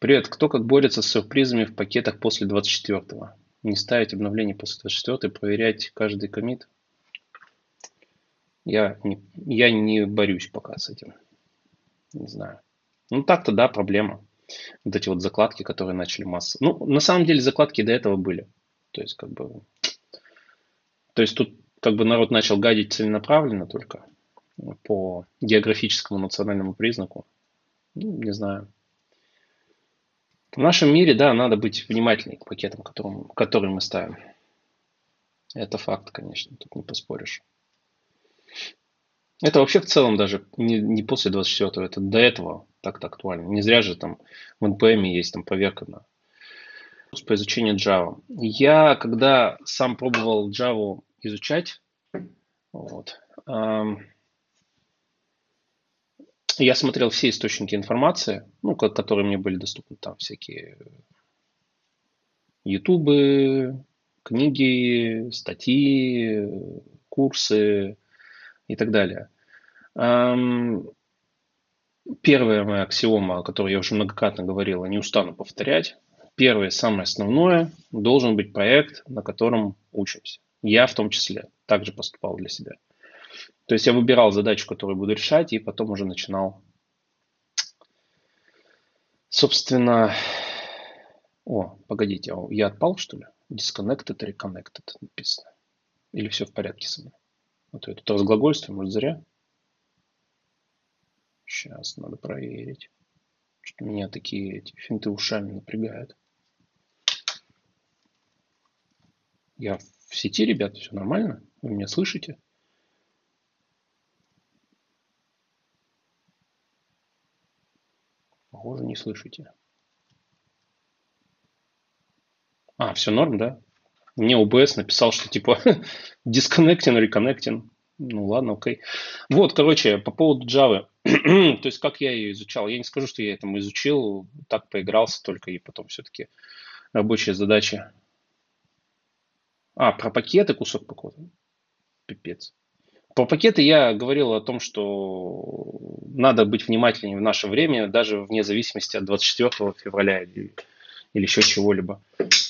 Привет, кто как борется с сюрпризами в пакетах после 24-го? Не ставить обновление после 24 проверять каждый комит? Я не, я не борюсь пока с этим. Не знаю. Ну так-то да, проблема. Вот эти вот закладки, которые начали масса. Ну, на самом деле закладки до этого были. То есть, как бы... То есть тут как бы народ начал гадить целенаправленно только по географическому национальному признаку. Ну, не знаю. В нашем мире, да, надо быть внимательнее к пакетам, которым, которые мы ставим. Это факт, конечно, тут не поспоришь. Это вообще в целом даже не, не после 24-го, это до этого так-то актуально. Не зря же там в NPM есть там проверка на по изучению Java. Я, когда сам пробовал Java изучать, вот, эм, я смотрел все источники информации, ну, которые мне были доступны, там всякие ютубы, книги, статьи, курсы и так далее. Первая моя аксиома, о которой я уже многократно говорил, не устану повторять. Первое, самое основное, должен быть проект, на котором учимся. Я в том числе также поступал для себя. То есть я выбирал задачу, которую буду решать, и потом уже начинал. Собственно, о, погодите, а я отпал, что ли? Disconnected, reconnected написано. Или все в порядке со мной? Вот я тут может, зря? Сейчас надо проверить. Что меня такие эти финты ушами напрягают. Я в сети, ребята, все нормально? Вы меня слышите? Похоже, не слышите. А, все норм, да? Мне ОБС написал, что типа disconnecting, reconnecting. Ну ладно, окей. Вот, короче, по поводу Java. То есть, как я ее изучал. Я не скажу, что я этому изучил, так поигрался только и потом все-таки рабочие задачи. А, про пакеты кусок какой-то. Пипец. По пакеты я говорил о том, что надо быть внимательнее в наше время, даже вне зависимости от 24 февраля или, или еще чего-либо.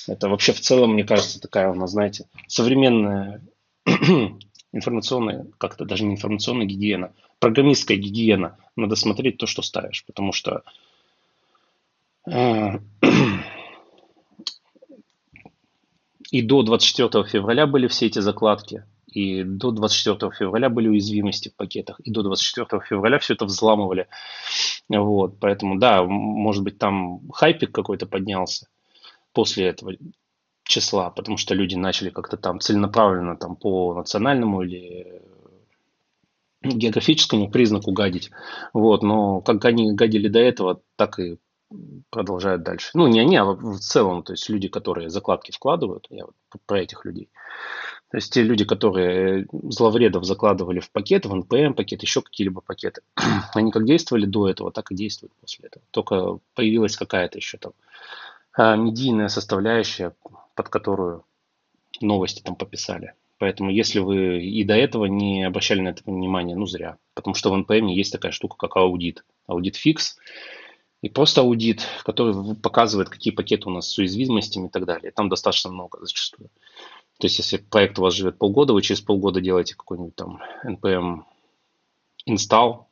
Это вообще в целом, мне кажется, такая у нас, знаете, современная информационная, как-то даже не информационная гигиена, программистская гигиена. Надо смотреть то, что ставишь, потому что э, и до 24 февраля были все эти закладки, и до 24 февраля были уязвимости в пакетах, и до 24 февраля все это взламывали. Вот, поэтому, да, может быть, там хайпик какой-то поднялся после этого числа, потому что люди начали как-то там целенаправленно там по национальному или географическому признаку гадить. Вот, но как они гадили до этого, так и продолжают дальше. Ну, не они, а в целом, то есть люди, которые закладки вкладывают, я вот про этих людей. То есть те люди, которые зловредов закладывали в пакет, в NPM пакет, еще какие-либо пакеты, они как действовали до этого, так и действуют после этого. Только появилась какая-то еще там а, медийная составляющая, под которую новости там пописали. Поэтому если вы и до этого не обращали на это внимание, ну зря. Потому что в NPM есть такая штука, как аудит. Аудит фикс и просто аудит, который показывает, какие пакеты у нас с уязвимостями и так далее. Там достаточно много зачастую. То есть, если проект у вас живет полгода, вы через полгода делаете какой-нибудь там npm install,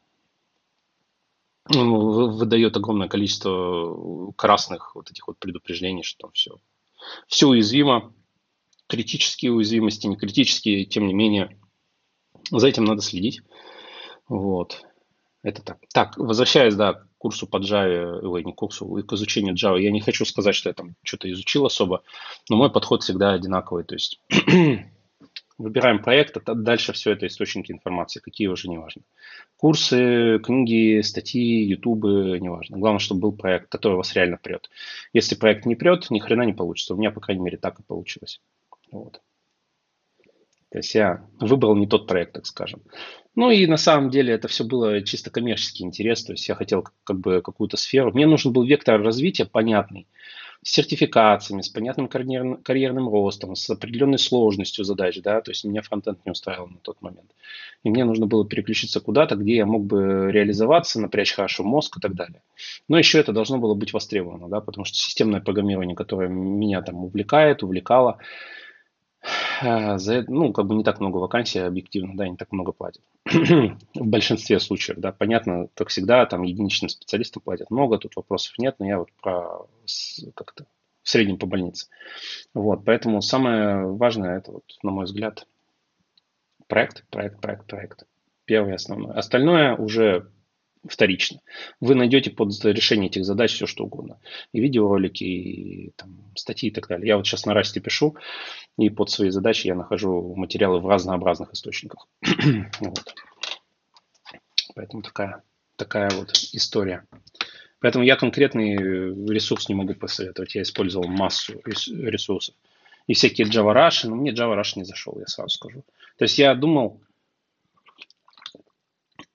выдает огромное количество красных вот этих вот предупреждений, что там все, все уязвимо, критические уязвимости, не критические, тем не менее, за этим надо следить. Вот. Это так. Так, возвращаясь, да, к курсу по Java, ой, не курсу, к изучению Java, я не хочу сказать, что я там что-то изучил особо, но мой подход всегда одинаковый. То есть выбираем проект, а дальше все это источники информации, какие уже не важно. Курсы, книги, статьи, ютубы, не важно. Главное, чтобы был проект, который вас реально прет. Если проект не прет, ни хрена не получится. У меня, по крайней мере, так и получилось. Вот. То есть я выбрал не тот проект, так скажем. Ну и на самом деле это все было чисто коммерческий интерес. То есть я хотел как бы какую-то сферу. Мне нужен был вектор развития понятный. с сертификациями, с понятным карьерным, карьерным ростом, с определенной сложностью задач, да, то есть меня фронтенд не устраивал на тот момент. И мне нужно было переключиться куда-то, где я мог бы реализоваться, напрячь хорошо мозг и так далее. Но еще это должно было быть востребовано, да, потому что системное программирование, которое меня там увлекает, увлекало, за это, ну, как бы не так много вакансий объективно, да, не так много платят. в большинстве случаев, да, понятно, как всегда, там единичным специалистам платят много, тут вопросов нет, но я вот про как-то в среднем по больнице. Вот, поэтому самое важное, это вот, на мой взгляд, проект, проект, проект, проект. Первое основное. Остальное уже вторично. Вы найдете под решение этих задач все, что угодно. И видеоролики, и там, статьи и так далее. Я вот сейчас на Расте пишу, и под свои задачи я нахожу материалы в разнообразных источниках. вот. Поэтому такая, такая вот история. Поэтому я конкретный ресурс не могу посоветовать. Я использовал массу ресурсов. И всякие Java Rush, но мне Java Rush не зашел, я сразу скажу. То есть я думал,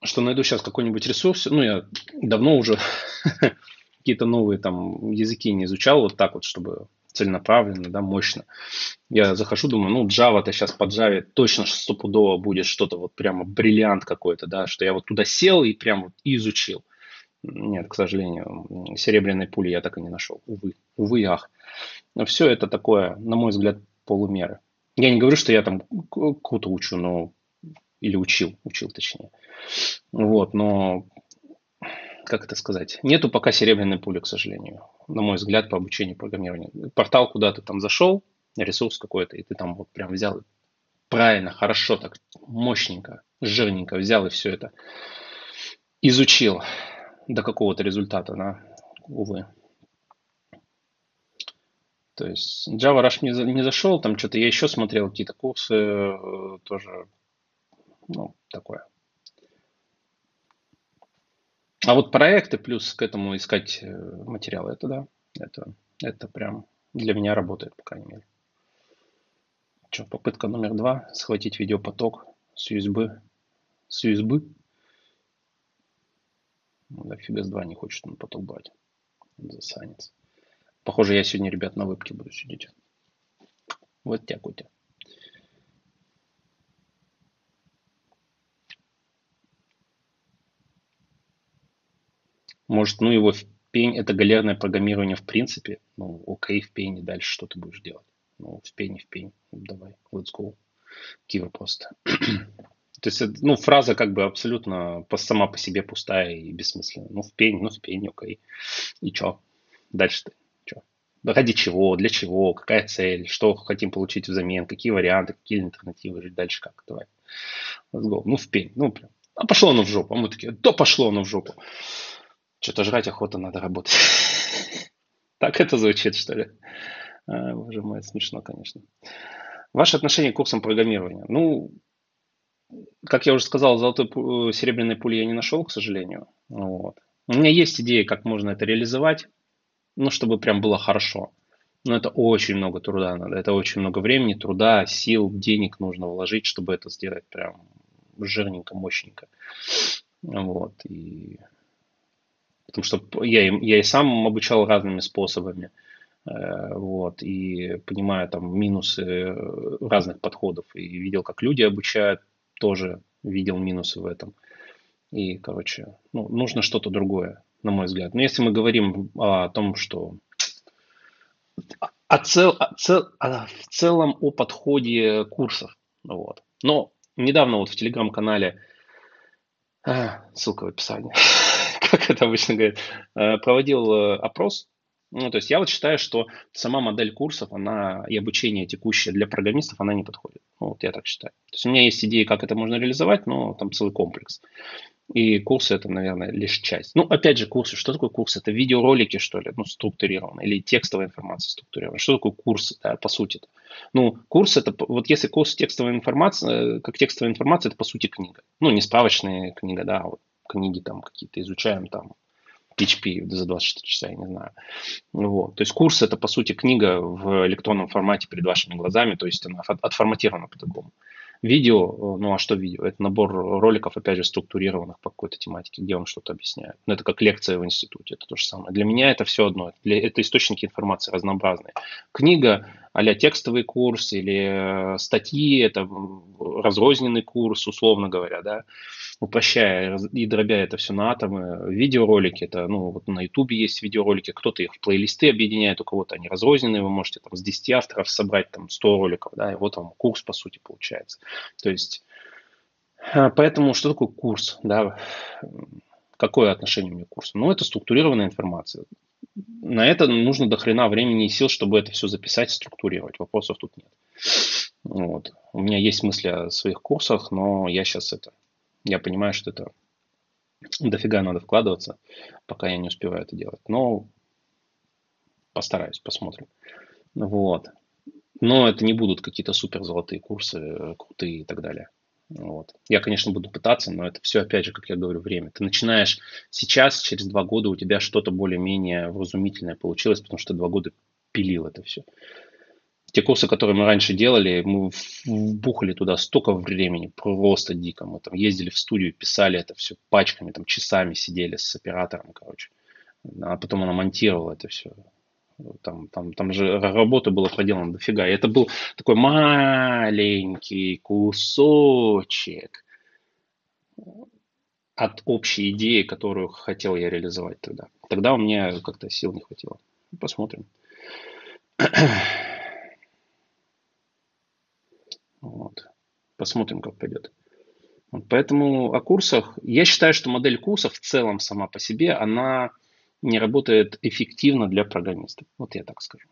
что найду сейчас какой-нибудь ресурс. Ну, я давно уже какие-то новые там языки не изучал вот так вот, чтобы целенаправленно, да, мощно. Я захожу, думаю, ну, Java-то сейчас под Java точно стопудово будет что-то вот прямо бриллиант какой-то, да, что я вот туда сел и прям вот изучил. Нет, к сожалению, серебряной пули я так и не нашел. Увы, увы ах. Но все это такое, на мой взгляд, полумеры. Я не говорю, что я там круто учу, но или учил, учил точнее. Вот, но как это сказать, нету пока серебряной пули, к сожалению, на мой взгляд, по обучению программированию. Портал куда-то там зашел, ресурс какой-то, и ты там вот прям взял правильно, хорошо, так мощненько, жирненько взял и все это изучил до какого-то результата, да, увы. То есть Java Rush не, не зашел, там что-то я еще смотрел, какие-то курсы э, тоже, ну, такое. А вот проекты плюс к этому искать э, материалы, это да, это, это прям для меня работает, по крайней мере. Что, попытка номер два, схватить видеопоток с USB, с USB. Ну, да, FBS 2 не хочет он поток брать. Засанец. Похоже, я сегодня, ребят, на вебке буду сидеть. Вот тякутя. Может, ну его в пень, это галерное программирование в принципе. Ну, окей, в пене, дальше что ты будешь делать? Ну, в пене, в пень. Давай, let's go. Какие вопросы? То есть, ну, фраза как бы абсолютно сама по себе пустая и бессмысленная. Ну, в пень, ну, в пень, окей. И что? Дальше-то? Что? Ради чего, для чего, какая цель, что хотим получить взамен, какие варианты, какие альтернативы, жить дальше как, давай. Let's go. Ну, в пень, ну, прям. А пошло оно в жопу. А мы такие, да пошло оно в жопу. Что-то жрать охота, надо работать. Так это звучит, что ли? А, боже мой, смешно, конечно. Ваше отношение к курсам программирования. Ну, как я уже сказал, золотой э, серебряной пули я не нашел, к сожалению. Вот. У меня есть идеи, как можно это реализовать, ну, чтобы прям было хорошо. Но это очень много труда надо, это очень много времени, труда, сил, денег нужно вложить, чтобы это сделать прям жирненько, мощненько. Вот. И потому что я, я и сам обучал разными способами, э, вот, и понимаю там минусы разных подходов, и видел, как люди обучают, тоже видел минусы в этом. И, короче, ну, нужно что-то другое, на мой взгляд. Но если мы говорим о том, что о цел, о цел, о, в целом о подходе курсов, вот. Но недавно вот в телеграм-канале, а, ссылка в описании, как это обычно говорят, э, проводил э, опрос. Ну, то есть я вот считаю, что сама модель курсов, она и обучение текущее для программистов, она не подходит. Ну, вот я так считаю. То есть у меня есть идеи, как это можно реализовать, но там целый комплекс. И курсы это, наверное, лишь часть. Ну, опять же, курсы. Что такое курс? Это видеоролики, что ли, ну, структурированные, или текстовая информация структурированная. Что такое курс, да, по сути? -то? Ну, курс это, вот если курс текстовая информация, э, как текстовая информация, это по сути книга. Ну, не справочная книга, да, а вот книги там какие-то изучаем, там, PHP за 24 часа, я не знаю. Вот. То есть курс это, по сути, книга в электронном формате перед вашими глазами, то есть она отформатирована по-другому. Видео, ну а что видео? Это набор роликов, опять же, структурированных по какой-то тематике, где он что-то объясняет. Ну, это как лекция в институте, это то же самое. Для меня это все одно. Это источники информации разнообразные. Книга а текстовый курс или э, статьи, это разрозненный курс, условно говоря, да, упрощая и дробя это все на атомы. Видеоролики, это, ну, вот на ютубе есть видеоролики, кто-то их в плейлисты объединяет, у кого-то они разрозненные, вы можете там с 10 авторов собрать там 100 роликов, да, и вот вам курс, по сути, получается. То есть, э, поэтому что такое курс, да, какое отношение у меня к курсу? Ну, это структурированная информация на это нужно до хрена времени и сил, чтобы это все записать, структурировать. Вопросов тут нет. Вот. У меня есть мысли о своих курсах, но я сейчас это... Я понимаю, что это дофига надо вкладываться, пока я не успеваю это делать. Но постараюсь, посмотрим. Вот. Но это не будут какие-то супер золотые курсы, крутые и так далее. Вот. Я, конечно, буду пытаться, но это все, опять же, как я говорю, время. Ты начинаешь сейчас, через два года у тебя что-то более-менее вразумительное получилось, потому что два года пилил это все. Те курсы, которые мы раньше делали, мы вбухали туда столько времени, просто дико. Мы там ездили в студию, писали это все пачками, там часами сидели с оператором, короче. А потом она монтировала это все. Там, там, там же работа была проделана дофига. И это был такой маленький кусочек от общей идеи, которую хотел я реализовать тогда. Тогда у меня как-то сил не хватило. Посмотрим. Вот. Посмотрим, как пойдет. Поэтому о курсах. Я считаю, что модель курсов в целом сама по себе, она не работает эффективно для программистов. Вот я так скажу.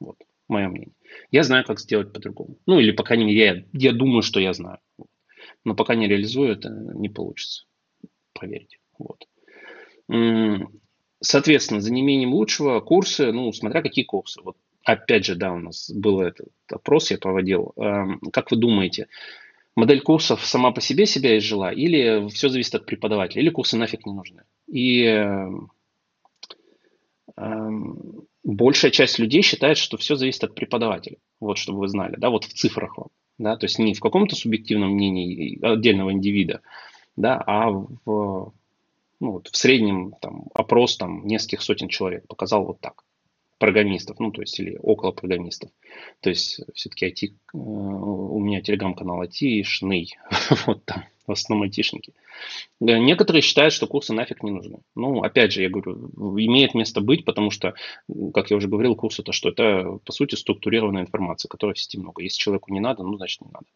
Вот мое мнение. Я знаю, как сделать по-другому. Ну, или, по крайней мере, я, я думаю, что я знаю. Но пока не реализую, это не получится. Проверить. Вот. Соответственно, за неимением лучшего курсы, ну, смотря какие курсы. Вот опять же, да, у нас был этот опрос, я проводил. Эм, как вы думаете, модель курсов сама по себе себя изжила, или все зависит от преподавателя, или курсы нафиг не нужны? И эм, большая часть людей считает, что все зависит от преподавателя. Вот, чтобы вы знали, да, вот в цифрах вам. Да, то есть не в каком-то субъективном мнении отдельного индивида, да, а в, ну, вот в среднем там, опрос там, нескольких сотен человек показал вот так программистов, ну, то есть, или около программистов. То есть, все-таки IT, э, у меня телеграм-канал IT-шный, вот там, в основном айтишники. Некоторые считают, что курсы нафиг не нужны. Ну, опять же, я говорю, имеет место быть, потому что, как я уже говорил, курс это что? Это, по сути, структурированная информация, которой в сети много. Если человеку не надо, ну, значит, не надо.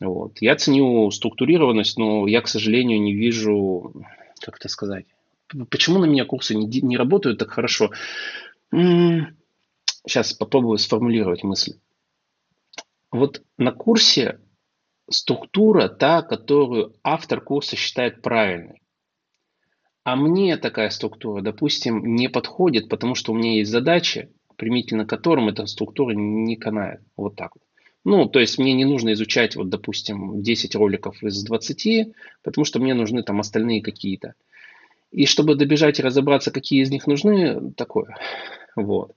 Вот. Я ценю структурированность, но я, к сожалению, не вижу, как это сказать, почему на меня курсы не, не работают так хорошо? Сейчас попробую сформулировать мысль. Вот на курсе структура та, которую автор курса считает правильной. А мне такая структура, допустим, не подходит, потому что у меня есть задачи, применительно которым эта структура не канает. Вот так вот. Ну, то есть мне не нужно изучать, вот, допустим, 10 роликов из 20, потому что мне нужны там остальные какие-то. И чтобы добежать и разобраться, какие из них нужны, такое. Вот.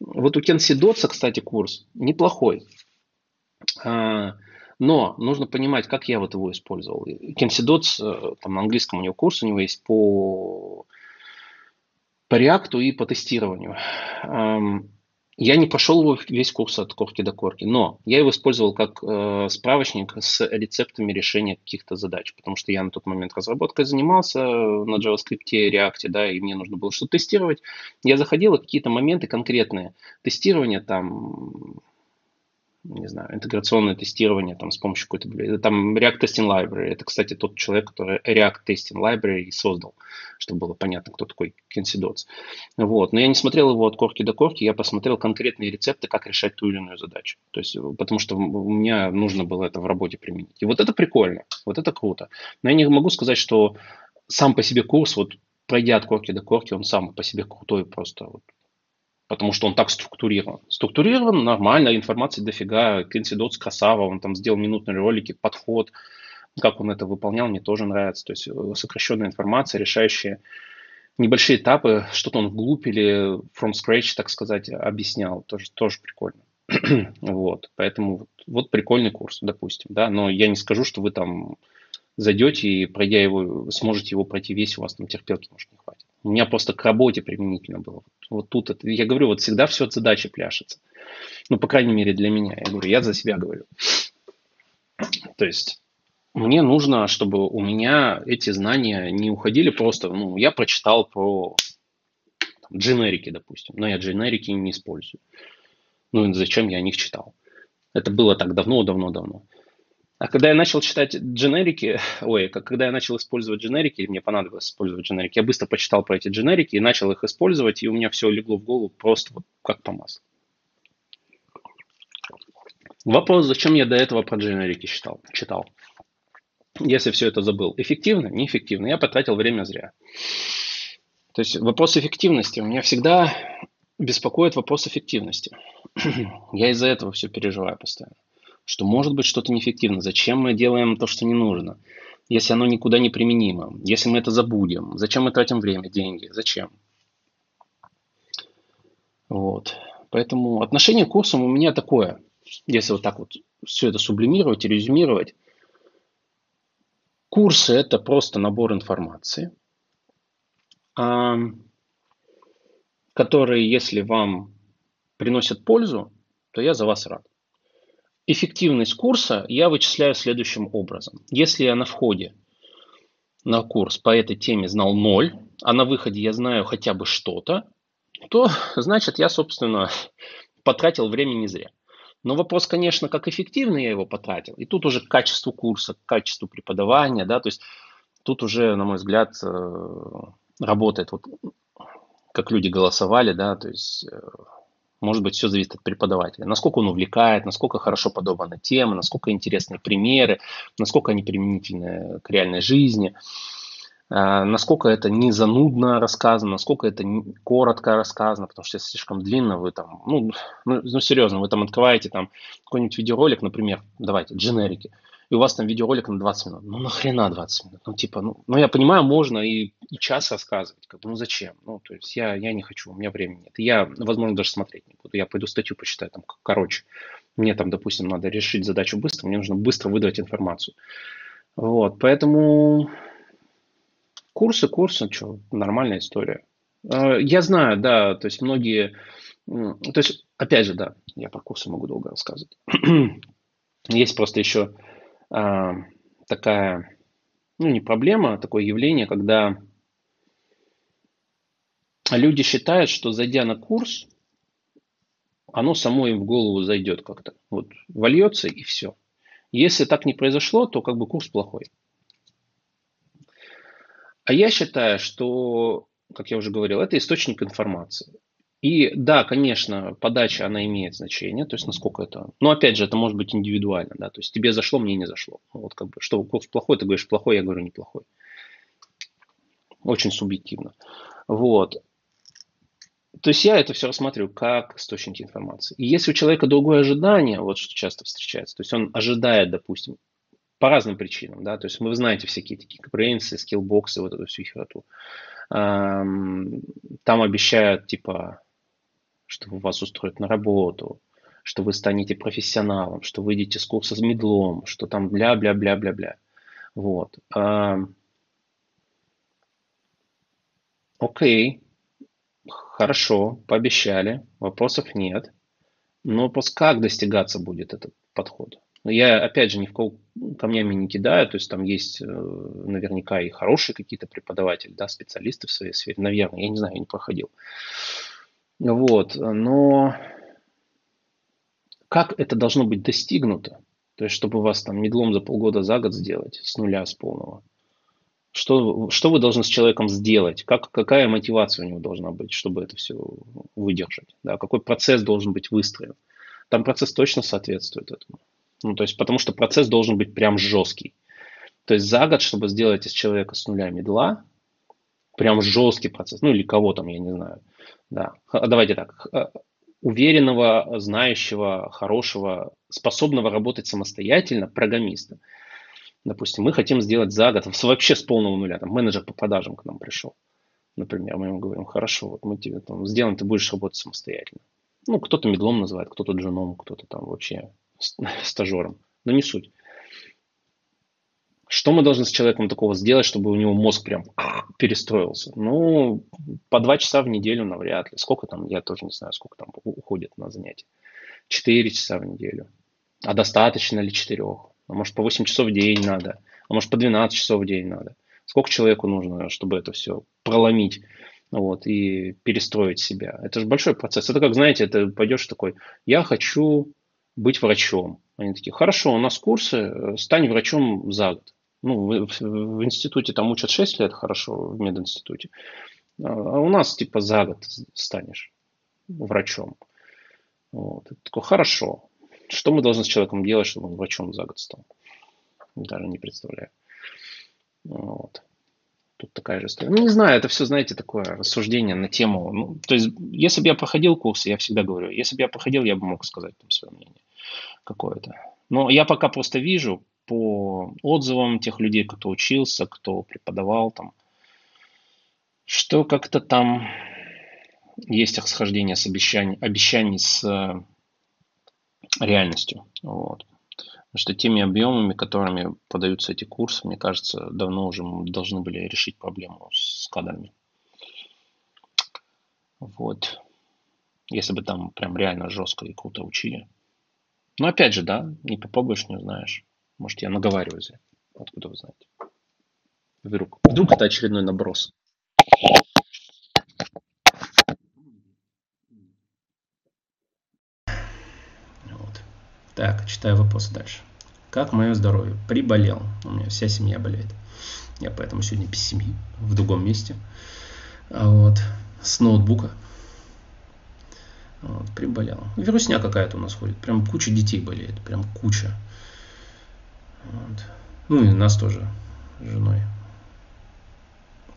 Вот у Кенси Дотса, кстати, курс неплохой. А, но нужно понимать, как я вот его использовал. Кенси Дотс, э, там на английском у него курс, у него есть по, по реакту и по тестированию. Я не прошел весь курс от корки до корки, но я его использовал как э, справочник с рецептами решения каких-то задач, потому что я на тот момент разработкой занимался на JavaScript, React, да, и мне нужно было что-то тестировать. Я заходил, и какие-то моменты конкретные тестирования там не знаю, интеграционное тестирование там с помощью какой-то, там React Testing Library. Это, кстати, тот человек, который React Testing Library создал, чтобы было понятно, кто такой Кенси Дотс. Вот. Но я не смотрел его от корки до корки, я посмотрел конкретные рецепты, как решать ту или иную задачу. То есть, потому что у меня нужно было это в работе применить. И вот это прикольно, вот это круто. Но я не могу сказать, что сам по себе курс, вот пройдя от корки до корки, он сам по себе крутой просто. Вот, потому что он так структурирован. Структурирован, нормально, информации дофига, Кенси Дотс красава, он там сделал минутные ролики, подход, как он это выполнял, мне тоже нравится. То есть э, сокращенная информация, решающая небольшие этапы, что-то он вглубь или from scratch, так сказать, объяснял, тоже, тоже прикольно. вот, поэтому вот, вот прикольный курс, допустим, да, но я не скажу, что вы там зайдете и пройдя его, сможете его пройти весь, у вас там терпелки, может, не хватит. У меня просто к работе применительно было. Вот тут, это, я говорю, вот всегда все от задачи пляшется. Ну, по крайней мере, для меня. Я говорю, я за себя говорю. То есть, мне нужно, чтобы у меня эти знания не уходили просто, ну, я прочитал про там, дженерики, допустим, но я дженерики не использую. Ну, зачем я о них читал? Это было так давно-давно-давно. А когда я начал читать дженерики, ой, когда я начал использовать дженерики, мне понадобилось использовать дженерики, я быстро почитал про эти дженерики и начал их использовать, и у меня все легло в голову просто вот как по маслу. Вопрос, зачем я до этого про дженерики читал? читал? Если все это забыл. Эффективно? Неэффективно. Я потратил время зря. То есть вопрос эффективности. У меня всегда беспокоит вопрос эффективности. я из-за этого все переживаю постоянно что может быть что-то неэффективно. Зачем мы делаем то, что не нужно? Если оно никуда не применимо, если мы это забудем, зачем мы тратим время, деньги, зачем? Вот. Поэтому отношение к курсам у меня такое, если вот так вот все это сублимировать и резюмировать. Курсы – это просто набор информации, которые, если вам приносят пользу, то я за вас рад. Эффективность курса я вычисляю следующим образом. Если я на входе на курс по этой теме знал 0, а на выходе я знаю хотя бы что-то, то значит я, собственно, потратил время не зря. Но вопрос, конечно, как эффективно я его потратил. И тут уже к качеству курса, к качеству преподавания, да, то есть тут уже, на мой взгляд, э, работает вот как люди голосовали, да, то есть э, может быть, все зависит от преподавателя. Насколько он увлекает, насколько хорошо подобрана тема, насколько интересные примеры, насколько они применительны к реальной жизни, а, насколько это не занудно рассказано, насколько это коротко рассказано, потому что если слишком длинно, вы там, ну, ну, ну серьезно, вы там открываете там какой-нибудь видеоролик, например, давайте, дженерики – и у вас там видеоролик на 20 минут. Ну нахрена 20 минут? Ну типа, ну, ну я понимаю, можно и, и час рассказывать. Как ну зачем? Ну то есть я, я не хочу, у меня времени нет. Я, возможно, даже смотреть не буду. Я пойду статью почитаю там короче. Мне там, допустим, надо решить задачу быстро, мне нужно быстро выдать информацию. Вот, поэтому курсы, курсы, что, нормальная история. Э, я знаю, да, то есть многие, то есть, опять же, да, я про курсы могу долго рассказывать. Есть просто еще а, такая, ну не проблема, а такое явление, когда люди считают, что зайдя на курс, оно само им в голову зайдет как-то. Вот вольется и все. Если так не произошло, то как бы курс плохой. А я считаю, что, как я уже говорил, это источник информации. И да, конечно, подача, она имеет значение, то есть насколько это... Но опять же, это может быть индивидуально, да, то есть тебе зашло, мне не зашло. Ну, вот как бы, что курс плохой, ты говоришь плохой, я говорю неплохой. Очень субъективно. Вот. То есть я это все рассматриваю как источники информации. И если у человека другое ожидание, вот что часто встречается, то есть он ожидает, допустим, по разным причинам, да, то есть вы знаете всякие такие брейнсы, скиллбоксы, вот эту всю хероту. Там обещают, типа, что вас устроят на работу, что вы станете профессионалом, что выйдете с курса с медлом, что там бля-бля-бля-бля-бля. Вот. Окей, хорошо, пообещали, вопросов нет. Но вопрос, как достигаться будет этот подход? Но я, опять же, ни в кого камнями не кидаю, то есть там есть э, наверняка и хорошие какие-то преподаватели, да, специалисты в своей сфере, наверное, я не знаю, я не проходил. Вот, но как это должно быть достигнуто? То есть, чтобы вас там медлом за полгода, за год сделать, с нуля, с полного. Что, что вы должны с человеком сделать? Как, какая мотивация у него должна быть, чтобы это все выдержать? Да? Какой процесс должен быть выстроен? Там процесс точно соответствует этому. Ну, то есть, потому что процесс должен быть прям жесткий. То есть за год, чтобы сделать из человека с нуля медла, прям жесткий процесс, ну или кого там, я не знаю, да. Давайте так. Уверенного, знающего, хорошего, способного работать самостоятельно программиста. Допустим, мы хотим сделать за год, вообще с полного нуля, там менеджер по продажам к нам пришел. Например, мы ему говорим, хорошо, вот мы тебе там сделаем, ты будешь работать самостоятельно. Ну, кто-то медлом называет, кто-то джуном, кто-то там вообще стажером. Но не суть. Что мы должны с человеком такого сделать, чтобы у него мозг прям перестроился? Ну, по два часа в неделю навряд ли. Сколько там, я тоже не знаю, сколько там уходит на занятия. Четыре часа в неделю. А достаточно ли четырех? А может, по 8 часов в день надо? А может, по 12 часов в день надо? Сколько человеку нужно, чтобы это все проломить? вот, и перестроить себя. Это же большой процесс. Это как, знаете, это пойдешь такой, я хочу быть врачом. Они такие, хорошо, у нас курсы, э, стань врачом за год. Ну, в, в, институте там учат 6 лет, хорошо, в мединституте. А, а у нас типа за год станешь врачом. Вот. Такой, хорошо. Что мы должны с человеком делать, чтобы он врачом за год стал? Даже не представляю. Вот. Тут такая же история. Ну, не знаю, это все, знаете, такое рассуждение на тему. Ну, то есть, если бы я проходил курсы, я всегда говорю, если бы я проходил, я бы мог сказать там свое мнение какое-то. Но я пока просто вижу по отзывам тех людей, кто учился, кто преподавал там, что как-то там есть расхождение с обещаний, обещаний с э, реальностью. Вот. Что теми объемами, которыми подаются эти курсы, мне кажется, давно уже мы должны были решить проблему с кадрами. Вот. Если бы там прям реально жестко и круто учили. Но опять же, да, не попробуешь, не узнаешь. Может, я наговариваю. Откуда вы знаете? Вдруг, вдруг это очередной наброс. Вот. Так, читаю вопросы дальше. Как мое здоровье? Приболел. У меня вся семья болеет. Я поэтому сегодня без семьи, в другом месте. А вот. С ноутбука. Вот, приболел. Вирусня какая-то у нас ходит. Прям куча детей болеет. Прям куча. Вот. Ну и нас тоже с женой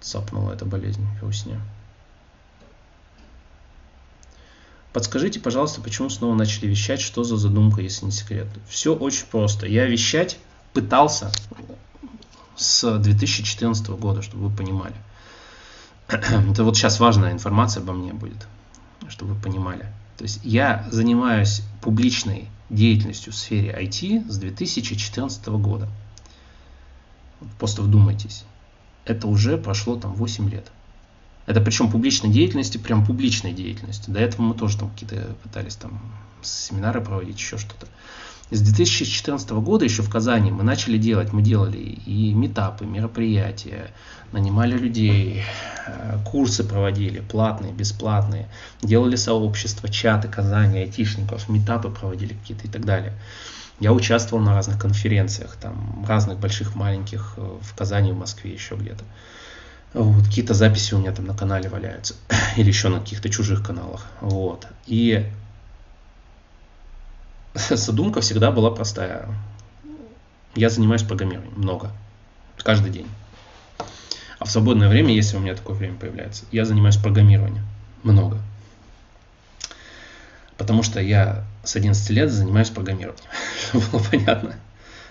цапнула эта болезнь вирусня. Подскажите, пожалуйста, почему снова начали вещать, что за задумка, если не секрет? Все очень просто. Я вещать пытался с 2014 года, чтобы вы понимали. Это вот сейчас важная информация обо мне будет, чтобы вы понимали. То есть я занимаюсь публичной деятельностью в сфере IT с 2014 года. Просто вдумайтесь. Это уже прошло там 8 лет. Это причем публичной деятельности, прям публичной деятельности. До этого мы тоже там какие-то пытались там семинары проводить, еще что-то. С 2014 года еще в Казани мы начали делать, мы делали и метапы, мероприятия, нанимали людей, э, курсы проводили, платные, бесплатные, делали сообщества, чаты Казани, айтишников, метапы проводили какие-то и так далее. Я участвовал на разных конференциях, там, разных больших, маленьких, э, в Казани, в Москве, еще где-то. Вот, какие-то записи у меня там на канале валяются. Или еще на каких-то чужих каналах. Вот. И задумка всегда была простая. Я занимаюсь программированием много, каждый день. А в свободное время, если у меня такое время появляется, я занимаюсь программированием много. Потому что я с 11 лет занимаюсь программированием. Было понятно.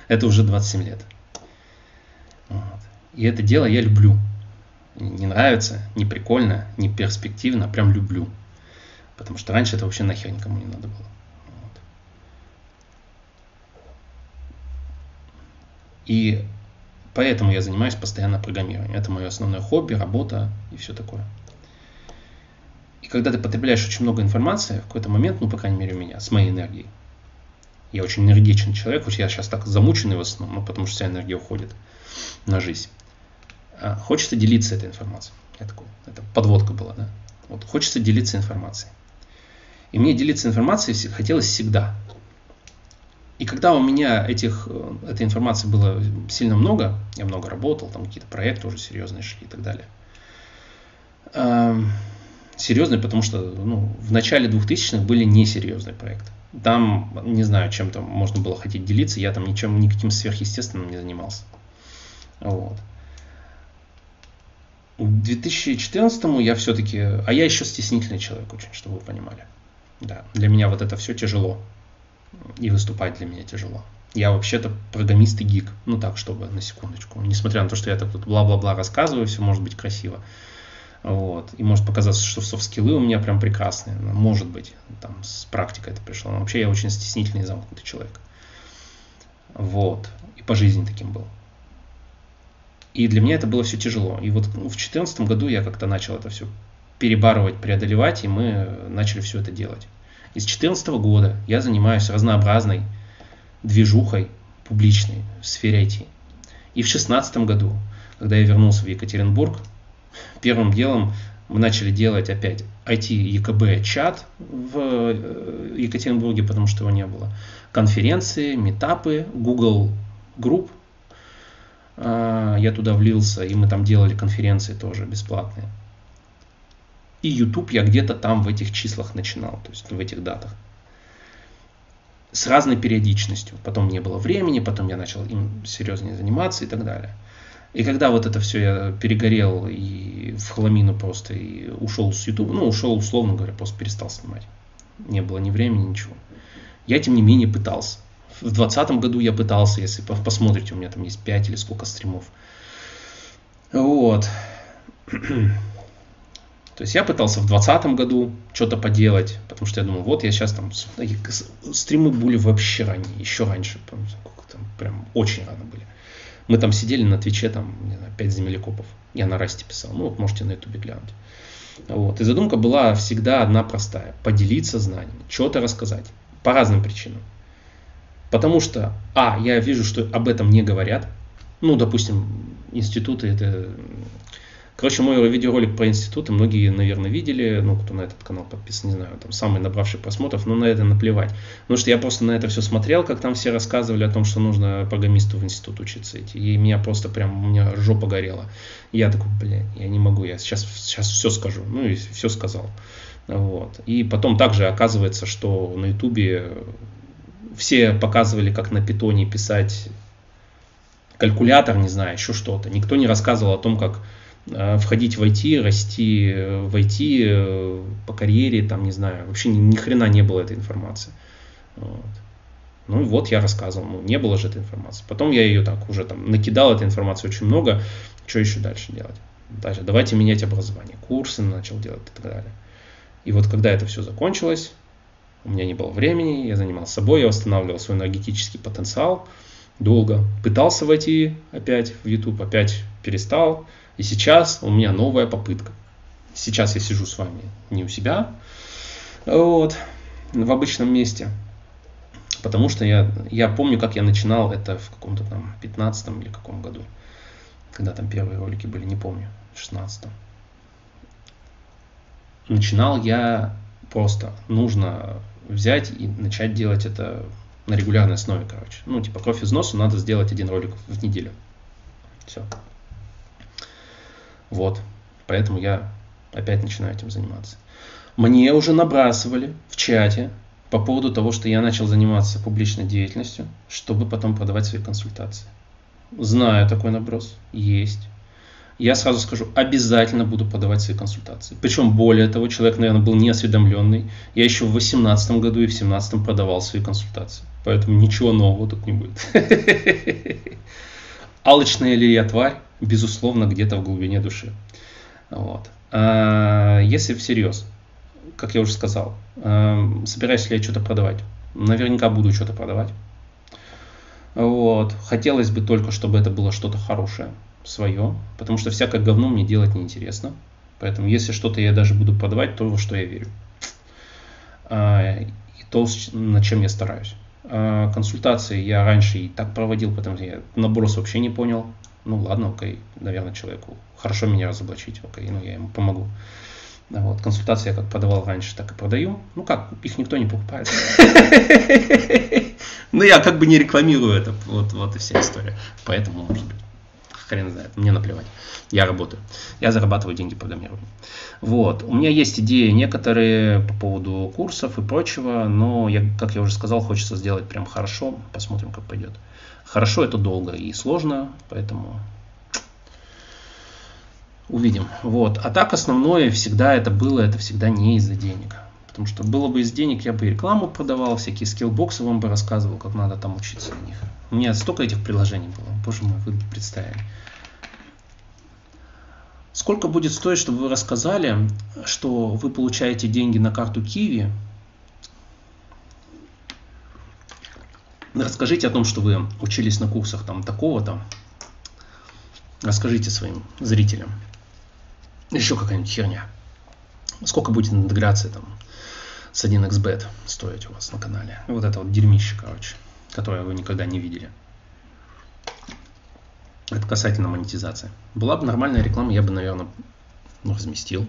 Это уже 27 лет. Вот. И это дело я люблю. Не нравится, не прикольно, не перспективно, а прям люблю. Потому что раньше это вообще нахер никому не надо было. И поэтому я занимаюсь постоянно программированием. Это мое основное хобби, работа и все такое. И когда ты потребляешь очень много информации, в какой-то момент, ну, по крайней мере, у меня, с моей энергией, я очень энергичный человек, хоть я сейчас так замученный в основном, ну, потому что вся энергия уходит на жизнь. А, хочется делиться этой информацией. Я это подводка была, да? Вот, хочется делиться информацией. И мне делиться информацией хотелось всегда. И когда у меня этих, э, этой информации было сильно много, я много работал, там какие-то проекты уже серьезные шли и так далее. Эм, серьезные, потому что ну, в начале 2000-х были несерьезные проекты. Там, не знаю, чем там можно было хотеть делиться, я там ничем, никаким сверхъестественным не занимался. Вот. В 2014 я все-таки, а я еще стеснительный человек очень, чтобы вы понимали. Да, для меня вот это все тяжело и выступать для меня тяжело. Я вообще-то программист и гик. Ну так, чтобы на секундочку. Несмотря на то, что я так тут бла-бла-бла рассказываю, все может быть красиво. Вот. И может показаться, что софт-скиллы у меня прям прекрасные. Может быть, там с практикой это пришло. Но вообще я очень стеснительный и замкнутый человек. Вот. И по жизни таким был. И для меня это было все тяжело. И вот в 2014 году я как-то начал это все перебарывать, преодолевать, и мы начали все это делать. И с 2014 года я занимаюсь разнообразной движухой публичной в сфере IT. И в 2016 году, когда я вернулся в Екатеринбург, первым делом мы начали делать опять IT-ЕКБ чат в э, Екатеринбурге, потому что его не было. Конференции, метапы, Google групп. А, я туда влился, и мы там делали конференции тоже бесплатные. И YouTube я где-то там в этих числах начинал, то есть в этих датах. С разной периодичностью. Потом не было времени, потом я начал им серьезнее заниматься и так далее. И когда вот это все я перегорел и в хламину просто и ушел с YouTube, ну ушел условно говоря, просто перестал снимать. Не было ни времени, ничего. Я тем не менее пытался. В 2020 году я пытался, если посмотрите, у меня там есть 5 или сколько стримов. Вот. То есть я пытался в 2020 году что-то поделать, потому что я думал, вот я сейчас там... Стримы были вообще ранее, еще раньше, там прям очень рано были. Мы там сидели на Твиче, там, не знаю, 5 землекопов. Я на Расте писал. Ну, вот можете на Ютубе глянуть. Вот. И задумка была всегда одна простая. Поделиться знаниями, что-то рассказать. По разным причинам. Потому что, а, я вижу, что об этом не говорят. Ну, допустим, институты это Короче, мой видеоролик про институты многие, наверное, видели, ну, кто на этот канал подписан, не знаю, там самый набравший просмотров, но на это наплевать. Потому что я просто на это все смотрел, как там все рассказывали о том, что нужно программисту в институт учиться идти. И меня просто прям, у меня жопа горела. Я такой, блин, я не могу, я сейчас, сейчас все скажу. Ну и все сказал. Вот. И потом также оказывается, что на ютубе все показывали, как на питоне писать калькулятор, не знаю, еще что-то. Никто не рассказывал о том, как Э, входить в IT, расти в IT э, по карьере, там, не знаю, вообще ни, ни хрена не было этой информации. Вот. Ну и вот я рассказывал, ну не было же этой информации. Потом я ее так уже там накидал этой информации очень много. Что еще дальше делать? Дальше, давайте менять образование. Курсы начал делать и так далее. И вот когда это все закончилось, у меня не было времени, я занимался собой, я восстанавливал свой энергетический потенциал долго. Пытался войти опять в YouTube, опять перестал. И сейчас у меня новая попытка. Сейчас я сижу с вами не у себя, вот, в обычном месте. Потому что я, я помню, как я начинал это в каком-то там 15 или каком году. Когда там первые ролики были, не помню, в 16 Начинал я просто, нужно взять и начать делать это на регулярной основе, короче. Ну, типа, кровь из носу надо сделать один ролик в неделю. Все. Вот. Поэтому я опять начинаю этим заниматься. Мне уже набрасывали в чате по поводу того, что я начал заниматься публичной деятельностью, чтобы потом продавать свои консультации. Знаю такой наброс. Есть. Я сразу скажу, обязательно буду подавать свои консультации. Причем более того, человек, наверное, был неосведомленный. Я еще в 2018 году и в 2017 продавал свои консультации. Поэтому ничего нового тут не будет. Алочная ли я тварь? безусловно, где-то в глубине души. Вот. А если всерьез, как я уже сказал, эм, собираюсь ли я что-то продавать? Наверняка буду что-то продавать. Вот. Хотелось бы только, чтобы это было что-то хорошее, свое, потому что всякое говно мне делать неинтересно. Поэтому если что-то я даже буду продавать, то во что я верю. А, и то, над чем я стараюсь. А, консультации я раньше и так проводил, потому что я наброс вообще не понял ну ладно, окей, наверное, человеку хорошо меня разоблачить, окей, ну я ему помогу. Вот, консультации я как продавал раньше, так и продаю. Ну как, их никто не покупает. Ну я как бы не рекламирую это, вот, вот и вся история. Поэтому, может быть, хрен знает, мне наплевать. Я работаю. Я зарабатываю деньги программированием. Вот. У меня есть идеи некоторые по поводу курсов и прочего, но, я, как я уже сказал, хочется сделать прям хорошо. Посмотрим, как пойдет. Хорошо это долго и сложно, поэтому увидим. Вот. А так основное всегда это было, это всегда не из-за денег. Потому что было бы из денег, я бы и рекламу продавал, всякие скиллбоксы вам бы рассказывал, как надо там учиться на них. У меня столько этих приложений было, боже мой, вы представили. Сколько будет стоить, чтобы вы рассказали, что вы получаете деньги на карту Киви? Расскажите о том, что вы учились на курсах там такого-то. Расскажите своим зрителям. Еще какая-нибудь херня. Сколько будет интеграция там с 1xbet стоить у вас на канале? Вот это вот дерьмище, короче, которое вы никогда не видели. Это касательно монетизации. Была бы нормальная реклама, я бы, наверное, ну, разместил.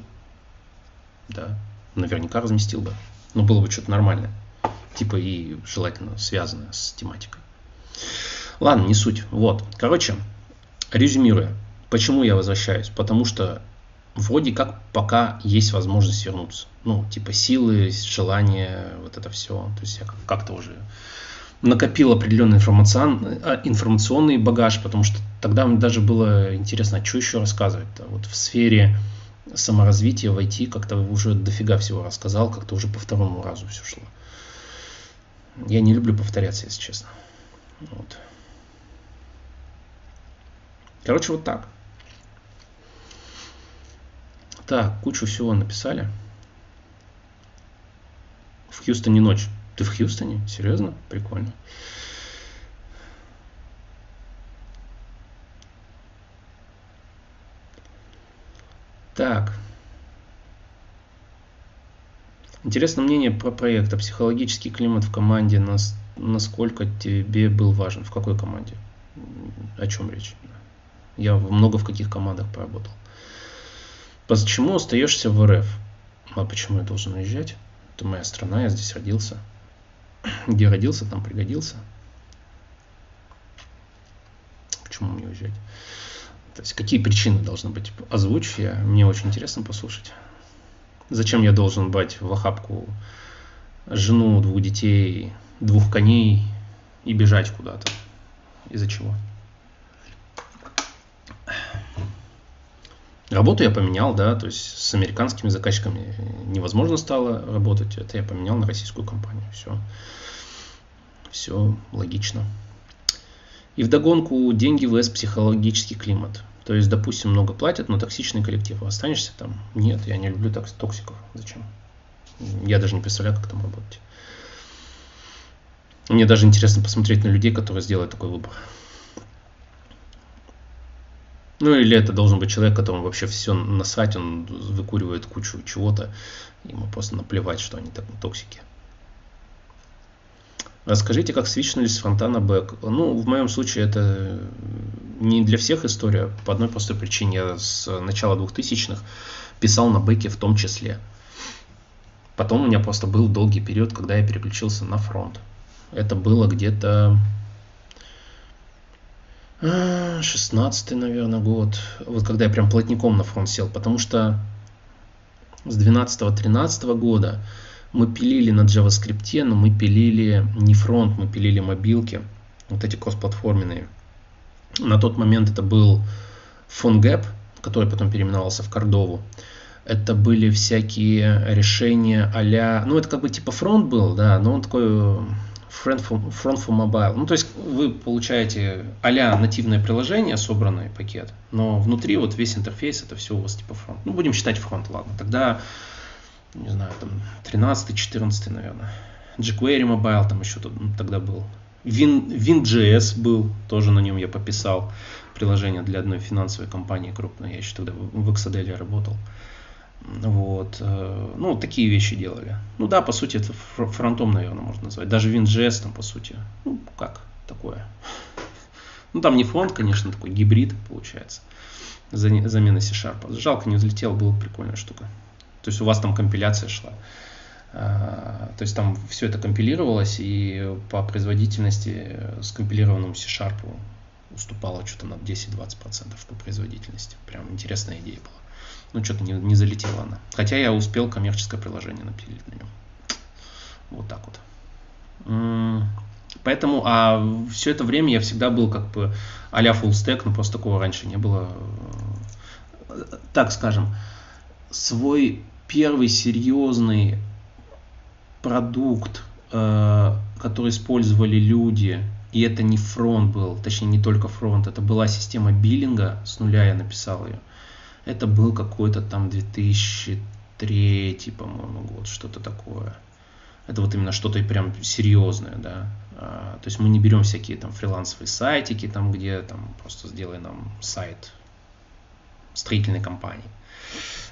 Да, наверняка разместил бы. Но было бы что-то нормальное. Типа и желательно связанное с тематикой. Ладно, не суть. Вот. Короче, резюмируя. Почему я возвращаюсь? Потому что вроде как пока есть возможность вернуться. Ну, типа силы, желание, вот это все. То есть я как-то уже накопил определенный информацион, а, информационный багаж, потому что тогда мне даже было интересно, а что еще рассказывать-то. Вот в сфере саморазвития в IT как-то уже дофига всего рассказал, как-то уже по второму разу все шло. Я не люблю повторяться, если честно. Вот. Короче, вот так. Так, кучу всего написали. В Хьюстоне ночь. Ты в Хьюстоне? Серьезно? Прикольно. Так. Интересно мнение про проект. А психологический климат в команде. Нас, насколько тебе был важен? В какой команде? О чем речь? Я много в каких командах поработал. Почему остаешься в РФ? А почему я должен уезжать? Это моя страна, я здесь родился. Где родился, там пригодился. Почему мне уезжать? То есть какие причины должны быть? Озвучь, я, мне очень интересно послушать. Зачем я должен брать в охапку жену, двух детей, двух коней и бежать куда-то? Из-за чего? Работу я поменял, да, то есть с американскими заказчиками невозможно стало работать. Это я поменял на российскую компанию. Все. Все логично. И вдогонку деньги вес психологический климат. То есть, допустим, много платят, но токсичный коллектив. Останешься там? Нет, я не люблю токсиков. Зачем? Я даже не представляю, как там работать. Мне даже интересно посмотреть на людей, которые сделают такой выбор. Ну или это должен быть человек, которому вообще все насрать, он выкуривает кучу чего-то, ему просто наплевать, что они так токсики. Расскажите, как свичнулись с фронта на бэк. Ну, в моем случае это не для всех история, по одной простой причине. Я с начала 2000-х писал на бэке в том числе. Потом у меня просто был долгий период, когда я переключился на фронт. Это было где-то 16 наверное, год. Вот когда я прям плотником на фронт сел. Потому что с 12-13 года мы пилили на JavaScript, но мы пилили не фронт, мы пилили мобилки. Вот эти кроссплатформенные. На тот момент это был PhoneGap, который потом переименовался в Кордову. Это были всякие решения а Ну, это как бы типа фронт был, да, но он такой Front for, Front for Mobile. Ну, то есть вы получаете а нативное приложение, собранный пакет, но внутри вот весь интерфейс это все у вас типа фронт. Ну, будем считать фронт, ладно. Тогда, не знаю, там 13-14, наверное. jQuery Mobile там еще тогда был. Win, WinJS был, тоже на нем я пописал приложение для одной финансовой компании крупной. Я еще тогда в Exadel работал. Вот. Э, ну, такие вещи делали. Ну да, по сути, это фронтом, наверное, можно назвать. Даже WinJS там, по сути. Ну, как такое. Ну, там не фронт, конечно, такой гибрид получается. Замена C-Sharp. Жалко, не взлетел, была прикольная штука. То есть у вас там компиляция шла. А, то есть там все это компилировалось, и по производительности скомпилированному C-Sharp уступало что-то на 10-20% по производительности. Прям интересная идея была. Ну, что-то не, не залетела она. Хотя я успел коммерческое приложение напилить на нем. Вот так вот. Поэтому, а все это время я всегда был как бы а-ля stack, но просто такого раньше не было. Так скажем, свой первый серьезный продукт, э, который использовали люди, и это не фронт был, точнее не только фронт, это была система биллинга, с нуля я написал ее Это был какой-то там 2003, по-моему, год, что-то такое. Это вот именно что-то прям серьезное, да. А, то есть мы не берем всякие там фрилансовые сайтики, там где там просто сделай нам сайт строительной компании.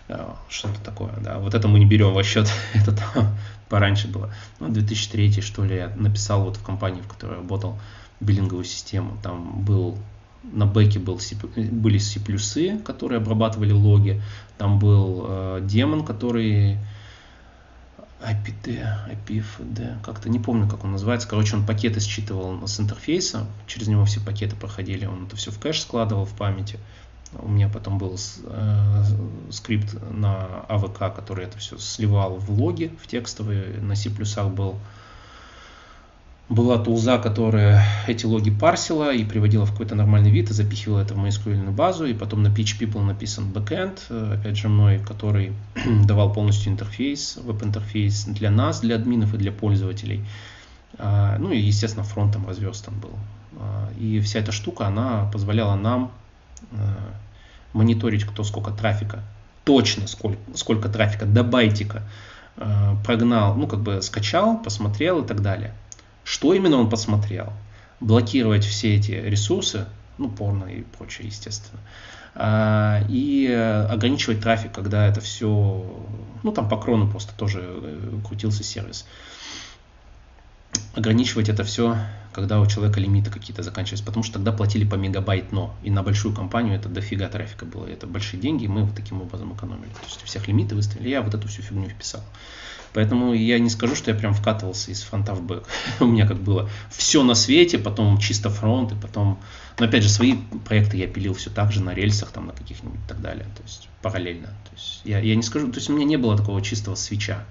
А, что-то такое, да. Вот это мы не берем во счет, это там пораньше было. Ну, 2003 что ли, я написал вот в компании, в которой работал, биллинговую систему. Там был на бэке был C, были C++, которые обрабатывали логи. Там был э, демон, который IPD, IPFD, как-то не помню, как он называется. Короче, он пакеты считывал с интерфейса, через него все пакеты проходили, он это все в кэш складывал в памяти. У меня потом был э, скрипт на AVK, который это все сливал в логи, в текстовые. На C++ был была тулза, которая эти логи парсила и приводила в какой-то нормальный вид и запихивала это в MySQL базу. И потом на PHP был написан backend, э, опять же мной, который давал полностью интерфейс, веб-интерфейс для нас, для админов и для пользователей. А, ну и, естественно, фронтом разверстан был. А, и вся эта штука, она позволяла нам э, мониторить, кто сколько трафика, точно сколько, сколько трафика до байтика э, прогнал, ну как бы скачал, посмотрел и так далее что именно он посмотрел. Блокировать все эти ресурсы, ну, порно и прочее, естественно. А, и ограничивать трафик, когда это все, ну, там по крону просто тоже э, крутился сервис. Ограничивать это все, когда у человека лимиты какие-то заканчивались, потому что тогда платили по мегабайт, но и на большую компанию это дофига трафика было, это большие деньги, и мы вот таким образом экономили. То есть всех лимиты выставили, я вот эту всю фигню вписал. Поэтому я не скажу, что я прям вкатывался из фронта в бэк. У меня как было все на свете, потом чисто фронт, и потом... Но опять же, свои проекты я пилил все так же на рельсах, там на каких-нибудь и так далее. То есть параллельно. То есть я, я не скажу, то есть у меня не было такого чистого свеча.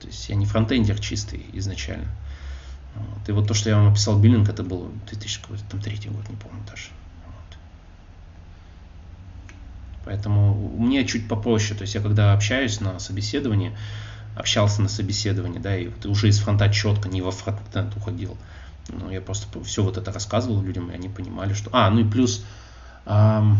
То есть я не фронтендер чистый изначально. Вот. И вот то, что я вам описал биллинг, это был 2003 год, не помню даже. Вот. Поэтому мне чуть попроще. То есть я когда общаюсь на собеседовании, общался на собеседовании, да, и ты уже из фронта четко, не во фронтенд уходил. Ну, я просто все вот это рассказывал людям, и они понимали, что... А, ну и плюс эм,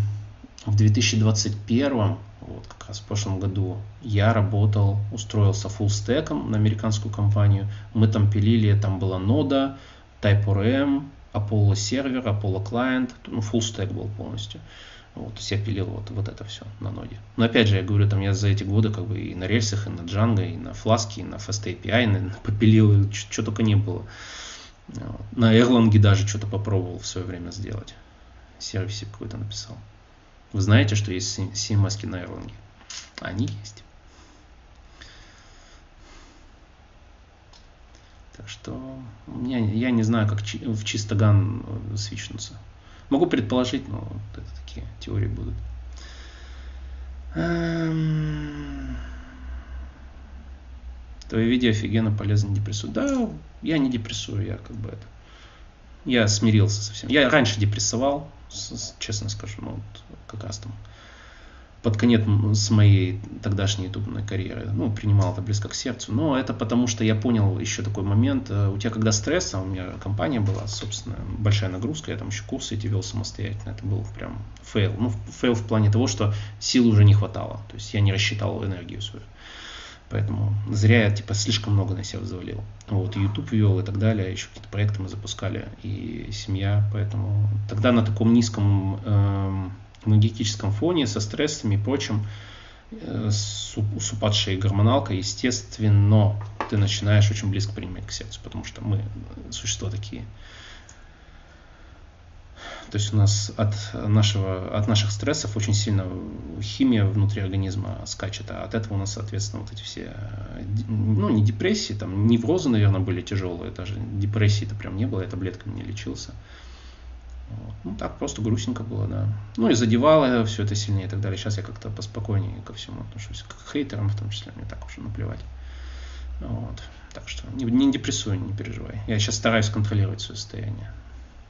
в 2021, вот как раз в прошлом году, я работал, устроился фуллстеком на американскую компанию. Мы там пилили, там была нода, TypeORM, Apollo сервер, Apollo client, ну, full stack был полностью. Вот, я пилил вот, вот это все на ноде. Но опять же, я говорю, там я за эти годы как бы и на рельсах, и на Django, и на Flask, и на Fast API на, попилил, что только не было. На Erlang даже что-то попробовал в свое время сделать. Сервисик какой-то написал. Вы знаете, что есть CMS на Erlang? Они есть. Так что я, я не знаю, как в чистоган э, свичнуться. Могу предположить, но вот это такие теории будут. Эм... Твое видео офигенно полезно депрессу. Да, я не депрессую, я как бы это. Я смирился совсем. Я раньше депрессовал, честно скажу, ну вот как раз там под конец с моей тогдашней ютубной карьеры. Ну, принимал это близко к сердцу. Но это потому, что я понял еще такой момент. Э, у тебя когда стресс, а у меня компания была, собственно, большая нагрузка, я там еще курсы эти вел самостоятельно. Это был прям фейл. Ну, фейл в плане того, что сил уже не хватало. То есть я не рассчитал энергию свою. Поэтому зря я типа слишком много на себя взвалил. Вот, YouTube вел и так далее, еще какие-то проекты мы запускали, и семья, поэтому тогда на таком низком эм, энергетическом фоне, со стрессами и прочим, э, с, с упадшей гормоналкой, естественно, ты начинаешь очень близко принимать к сердцу, потому что мы существа такие. То есть у нас от, нашего, от наших стрессов очень сильно химия внутри организма скачет, а от этого у нас, соответственно, вот эти все, ну, не депрессии, там, неврозы, наверное, были тяжелые, даже депрессии-то прям не было, я таблетками не лечился. Вот. Ну, так просто грустненько было, да. Ну, и задевало все это сильнее и так далее. Сейчас я как-то поспокойнее ко всему отношусь, к хейтерам в том числе, мне так уже наплевать. Вот. Так что не, не депрессуй, не переживай. Я сейчас стараюсь контролировать свое состояние.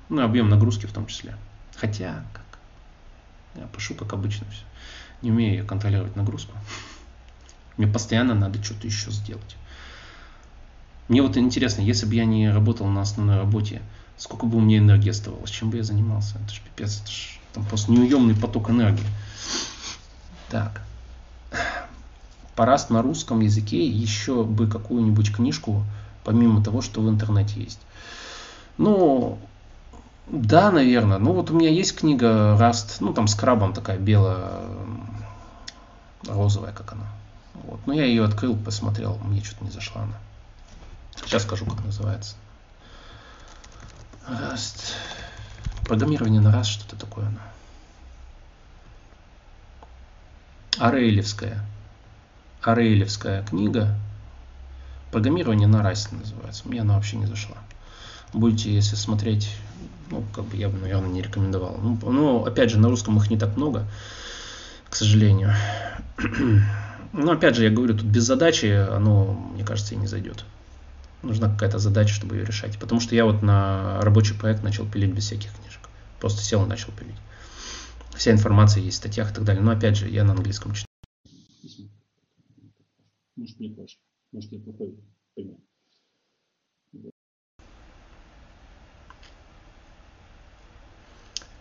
Ну, объем нагрузки в том числе. Хотя, как? Я пишу, как обычно все. Не умею контролировать нагрузку. Мне постоянно надо что-то еще сделать. Мне вот интересно, если бы я не работал на основной работе, сколько бы у меня энергии оставалось, чем бы я занимался. Это же пипец, это же там просто неуемный поток энергии. Так. Пораст на русском языке еще бы какую-нибудь книжку, помимо того, что в интернете есть. Ну, да, наверное. Ну, вот у меня есть книга Раст, ну, там с крабом такая белая, розовая, как она. Вот. Но я ее открыл, посмотрел, мне что-то не зашла она. Сейчас скажу, как называется. Раст. Программирование на раз, что-то такое она. Арейлевская. Арейлевская книга. Программирование на расе называется. Мне она вообще не зашла. Будете, если смотреть, ну, как бы я бы, наверное, не рекомендовал. Ну, ну опять же, на русском их не так много, к сожалению. Но опять же, я говорю, тут без задачи оно, мне кажется, и не зайдет. Нужна какая-то задача, чтобы ее решать. Потому что я вот на рабочий проект начал пилить без всяких книжек. Просто сел и начал пилить. Вся информация есть в статьях и так далее. Но опять же, я на английском читаю. Может, мне тоже. Может, я плохой пример.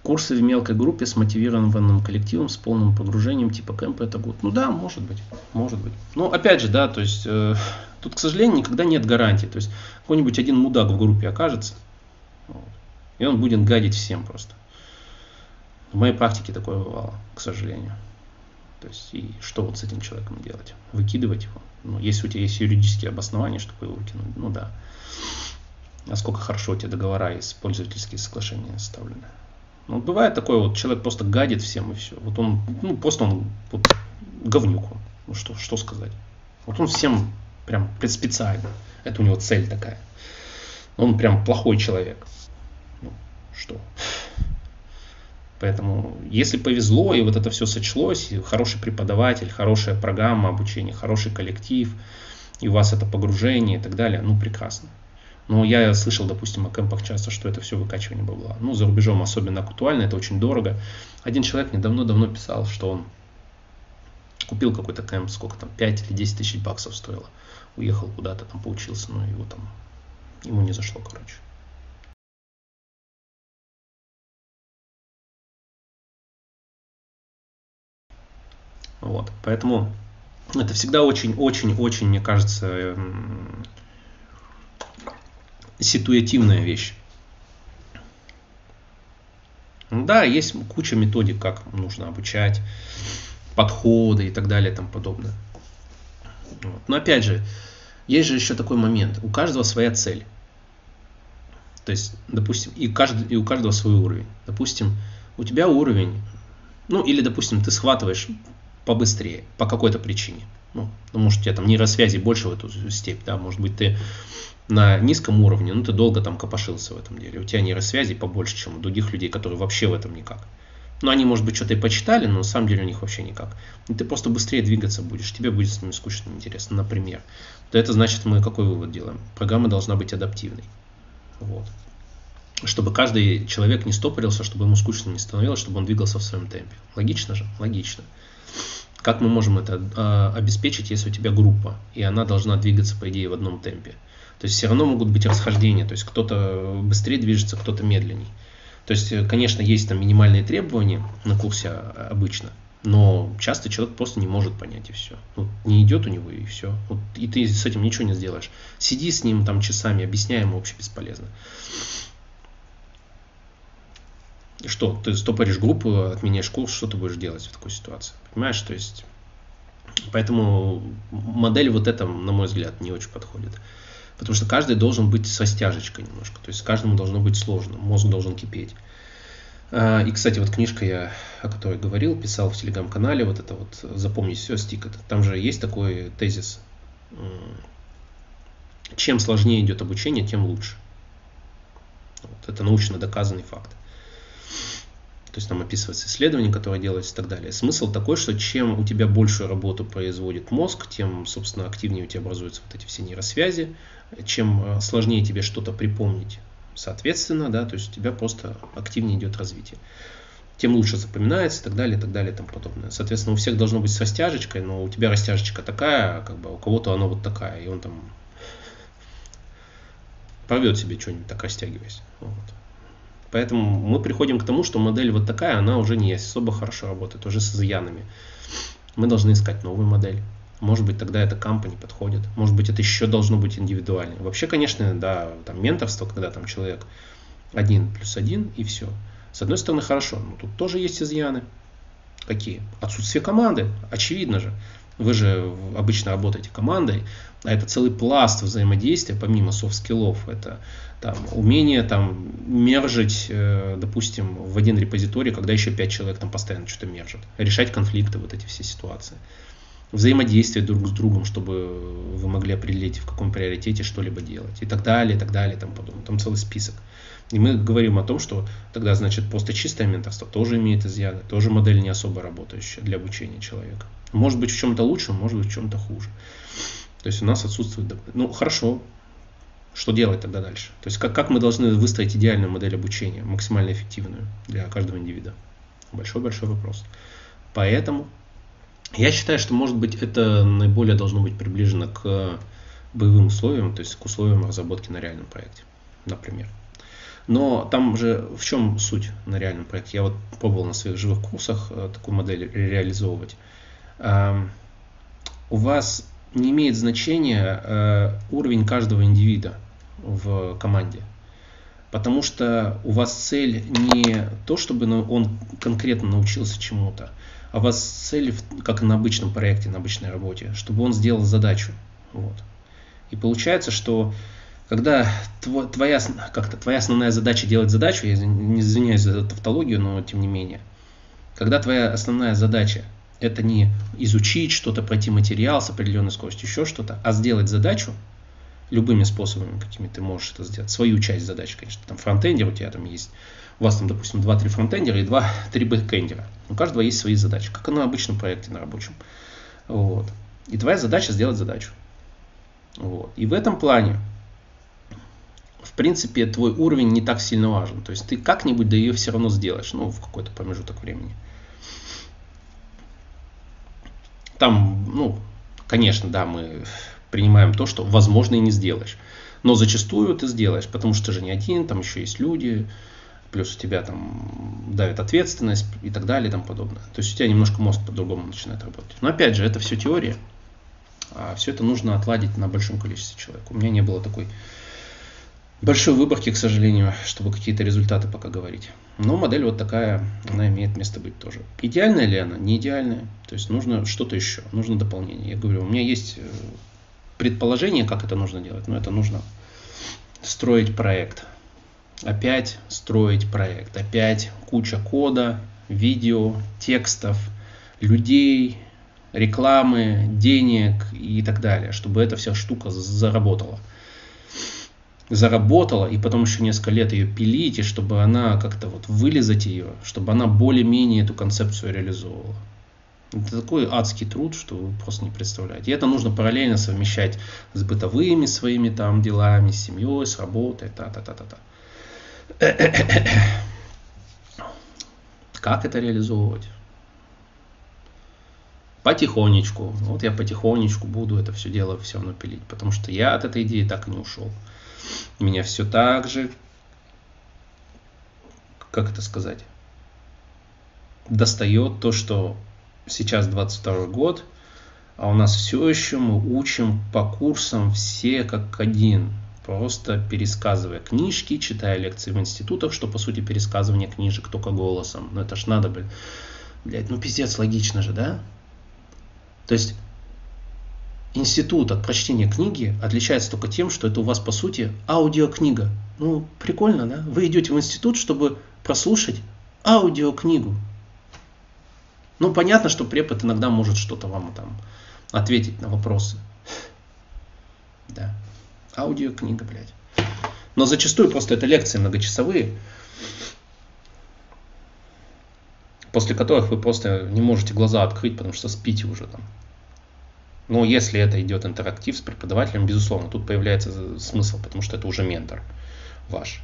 Курсы в мелкой группе с мотивированным коллективом, с полным погружением, типа кемпа это год. Ну да, может быть, может быть. Но опять же, да, то есть э, тут, к сожалению, никогда нет гарантии. То есть какой-нибудь один мудак в группе окажется, вот, и он будет гадить всем просто. В моей практике такое бывало, к сожалению. То есть, и что вот с этим человеком делать? Выкидывать его? Ну, если у тебя есть юридические обоснования, чтобы его выкинуть, ну да. Насколько хорошо у тебя договора есть, пользовательские соглашения составлены. Ну, бывает такое, вот человек просто гадит всем и все. Вот он, ну, просто он вот, говнюк. Ну, что, что сказать? Вот он всем прям специально. Это у него цель такая. Он прям плохой человек. Ну, что? Поэтому, если повезло, и вот это все сочлось, и хороший преподаватель, хорошая программа обучения, хороший коллектив, и у вас это погружение и так далее, ну, прекрасно. Но я слышал, допустим, о кемпах часто, что это все выкачивание бабла. Ну, за рубежом особенно актуально, это очень дорого. Один человек недавно-давно писал, что он купил какой-то кемп, сколько там, 5 или 10 тысяч баксов стоило. Уехал куда-то там, поучился, но его там, ему не зашло, короче. Вот, поэтому это всегда очень-очень-очень, мне кажется, ситуативная вещь. Да, есть куча методик, как нужно обучать, подходы и так далее и тому подобное. Вот. Но опять же, есть же еще такой момент. У каждого своя цель. То есть, допустим, и, каждый, и у каждого свой уровень. Допустим, у тебя уровень, ну или, допустим, ты схватываешь побыстрее по какой-то причине. Ну, потому что у тебя там нейросвязи больше в эту степь, да, может быть, ты на низком уровне, ну ты долго там копошился в этом деле, у тебя нейросвязи побольше, чем у других людей, которые вообще в этом никак. Ну, они, может быть, что-то и почитали, но на самом деле у них вообще никак. И ты просто быстрее двигаться будешь, тебе будет с ними скучно интересно, например. То это значит, мы какой вывод делаем? Программа должна быть адаптивной. Вот. Чтобы каждый человек не стопорился, чтобы ему скучно не становилось, чтобы он двигался в своем темпе. Логично же? Логично. Как мы можем это э, обеспечить, если у тебя группа, и она должна двигаться, по идее, в одном темпе? То есть все равно могут быть расхождения, то есть кто-то быстрее движется, кто-то медленней. То есть, э, конечно, есть там минимальные требования на курсе а, обычно, но часто человек просто не может понять и все. Вот не идет у него и все. Вот, и ты с этим ничего не сделаешь. Сиди с ним там часами, объясняй ему вообще бесполезно. Что, ты стопоришь группу, отменяешь курс, что ты будешь делать в такой ситуации? Понимаешь, то есть... Поэтому модель вот эта, на мой взгляд, не очень подходит. Потому что каждый должен быть со стяжечкой немножко. То есть каждому должно быть сложно. Мозг должен кипеть. А, и, кстати, вот книжка я, о которой говорил, писал в телеграм-канале, вот это вот «Запомни все, стик». Там же есть такой тезис. Чем сложнее идет обучение, тем лучше. Вот, это научно доказанный факт. То есть там описывается исследование, которое делается и так далее. Смысл такой, что чем у тебя большую работу производит мозг, тем, собственно, активнее у тебя образуются вот эти все нейросвязи, чем э, сложнее тебе что-то припомнить, соответственно, да, то есть у тебя просто активнее идет развитие. Тем лучше запоминается и так далее, и так далее, и тому подобное. Соответственно, у всех должно быть с растяжечкой, но у тебя растяжечка такая, как бы, а у кого-то она вот такая, и он там порвет себе что-нибудь так растягиваясь. Вот. Поэтому мы приходим к тому, что модель вот такая, она уже не особо хорошо работает, уже с изъянами. Мы должны искать новую модель. Может быть, тогда это компания подходит. Может быть, это еще должно быть индивидуально. Вообще, конечно, да, там менторство, когда там человек один плюс один и все. С одной стороны, хорошо, но тут тоже есть изъяны. Какие? Отсутствие команды, очевидно же. Вы же обычно работаете командой, а это целый пласт взаимодействия, помимо софт-скиллов. Это там, умение там, мержить, э, допустим, в один репозиторий, когда еще пять человек там постоянно что-то мержат. Решать конфликты, вот эти все ситуации. Взаимодействие друг с другом, чтобы вы могли определить, в каком приоритете что-либо делать. И так далее, и так далее, и тому подобное. Там целый список. И мы говорим о том, что тогда, значит, просто чистое менторство тоже имеет изъяны, тоже модель не особо работающая для обучения человека. Может быть в чем-то лучше, может быть в чем-то хуже. То есть у нас отсутствует... Ну, хорошо, что делать тогда дальше? То есть как, как мы должны выстроить идеальную модель обучения, максимально эффективную для каждого индивида? Большой-большой вопрос. Поэтому я считаю, что может быть это наиболее должно быть приближено к боевым условиям, то есть к условиям разработки на реальном проекте, например. Но там же в чем суть на реальном проекте? Я вот пробовал на своих живых курсах э, такую модель реализовывать. У вас не имеет значения э, уровень каждого индивида в команде. Потому что у вас цель не то, чтобы он конкретно научился чему-то, а у вас цель, как на обычном проекте, на обычной работе, чтобы он сделал задачу. Вот. И получается, что когда твоя, как-то, твоя основная задача делать задачу, я не извиняюсь за тавтологию, но тем не менее, когда твоя основная задача это не изучить что-то, пройти материал с определенной скоростью, еще что-то, а сделать задачу любыми способами, какими ты можешь это сделать. Свою часть задачи, конечно. Там фронтендер у тебя там есть. У вас там, допустим, 2-3 фронтендера и 2-3 бэкендера. У каждого есть свои задачи, как и на обычном проекте, на рабочем. Вот. И твоя задача сделать задачу. Вот. И в этом плане в принципе, твой уровень не так сильно важен. То есть ты как-нибудь да ее все равно сделаешь, ну, в какой-то промежуток времени. Там, ну, конечно, да, мы принимаем то, что возможно и не сделаешь. Но зачастую ты сделаешь, потому что ты же не один, там еще есть люди, плюс у тебя там давит ответственность и так далее и тому подобное. То есть у тебя немножко мозг по-другому начинает работать. Но опять же, это все теория. А все это нужно отладить на большом количестве человек. У меня не было такой большой выборки, к сожалению, чтобы какие-то результаты пока говорить. Но модель вот такая, она имеет место быть тоже. Идеальная ли она? Не идеальная. То есть нужно что-то еще, нужно дополнение. Я говорю, у меня есть э, предположение, как это нужно делать, но это нужно строить проект. Опять строить проект. Опять куча кода, видео, текстов, людей, рекламы, денег и так далее, чтобы эта вся штука заработала заработала, и потом еще несколько лет ее пилить, и чтобы она как-то вот вылезать ее, чтобы она более-менее эту концепцию реализовывала. Это такой адский труд, что вы просто не представляете. И это нужно параллельно совмещать с бытовыми своими там делами, с семьей, с работой, та-та-та-та-та. Как это реализовывать? Потихонечку. Вот я потихонечку буду это все дело все равно пилить, потому что я от этой идеи так и не ушел. Меня все так же, как это сказать, достает то, что сейчас 22 год, а у нас все еще мы учим по курсам все как один, просто пересказывая книжки, читая лекции в институтах, что по сути пересказывание книжек только голосом. Ну это ж надо, блин. Блядь, ну пиздец, логично же, да? То есть институт от прочтения книги отличается только тем, что это у вас по сути аудиокнига. Ну, прикольно, да? Вы идете в институт, чтобы прослушать аудиокнигу. Ну, понятно, что препод иногда может что-то вам там ответить на вопросы. Да. Аудиокнига, блядь. Но зачастую просто это лекции многочасовые, после которых вы просто не можете глаза открыть, потому что спите уже там. Но если это идет интерактив с преподавателем, безусловно, тут появляется смысл, потому что это уже ментор ваш.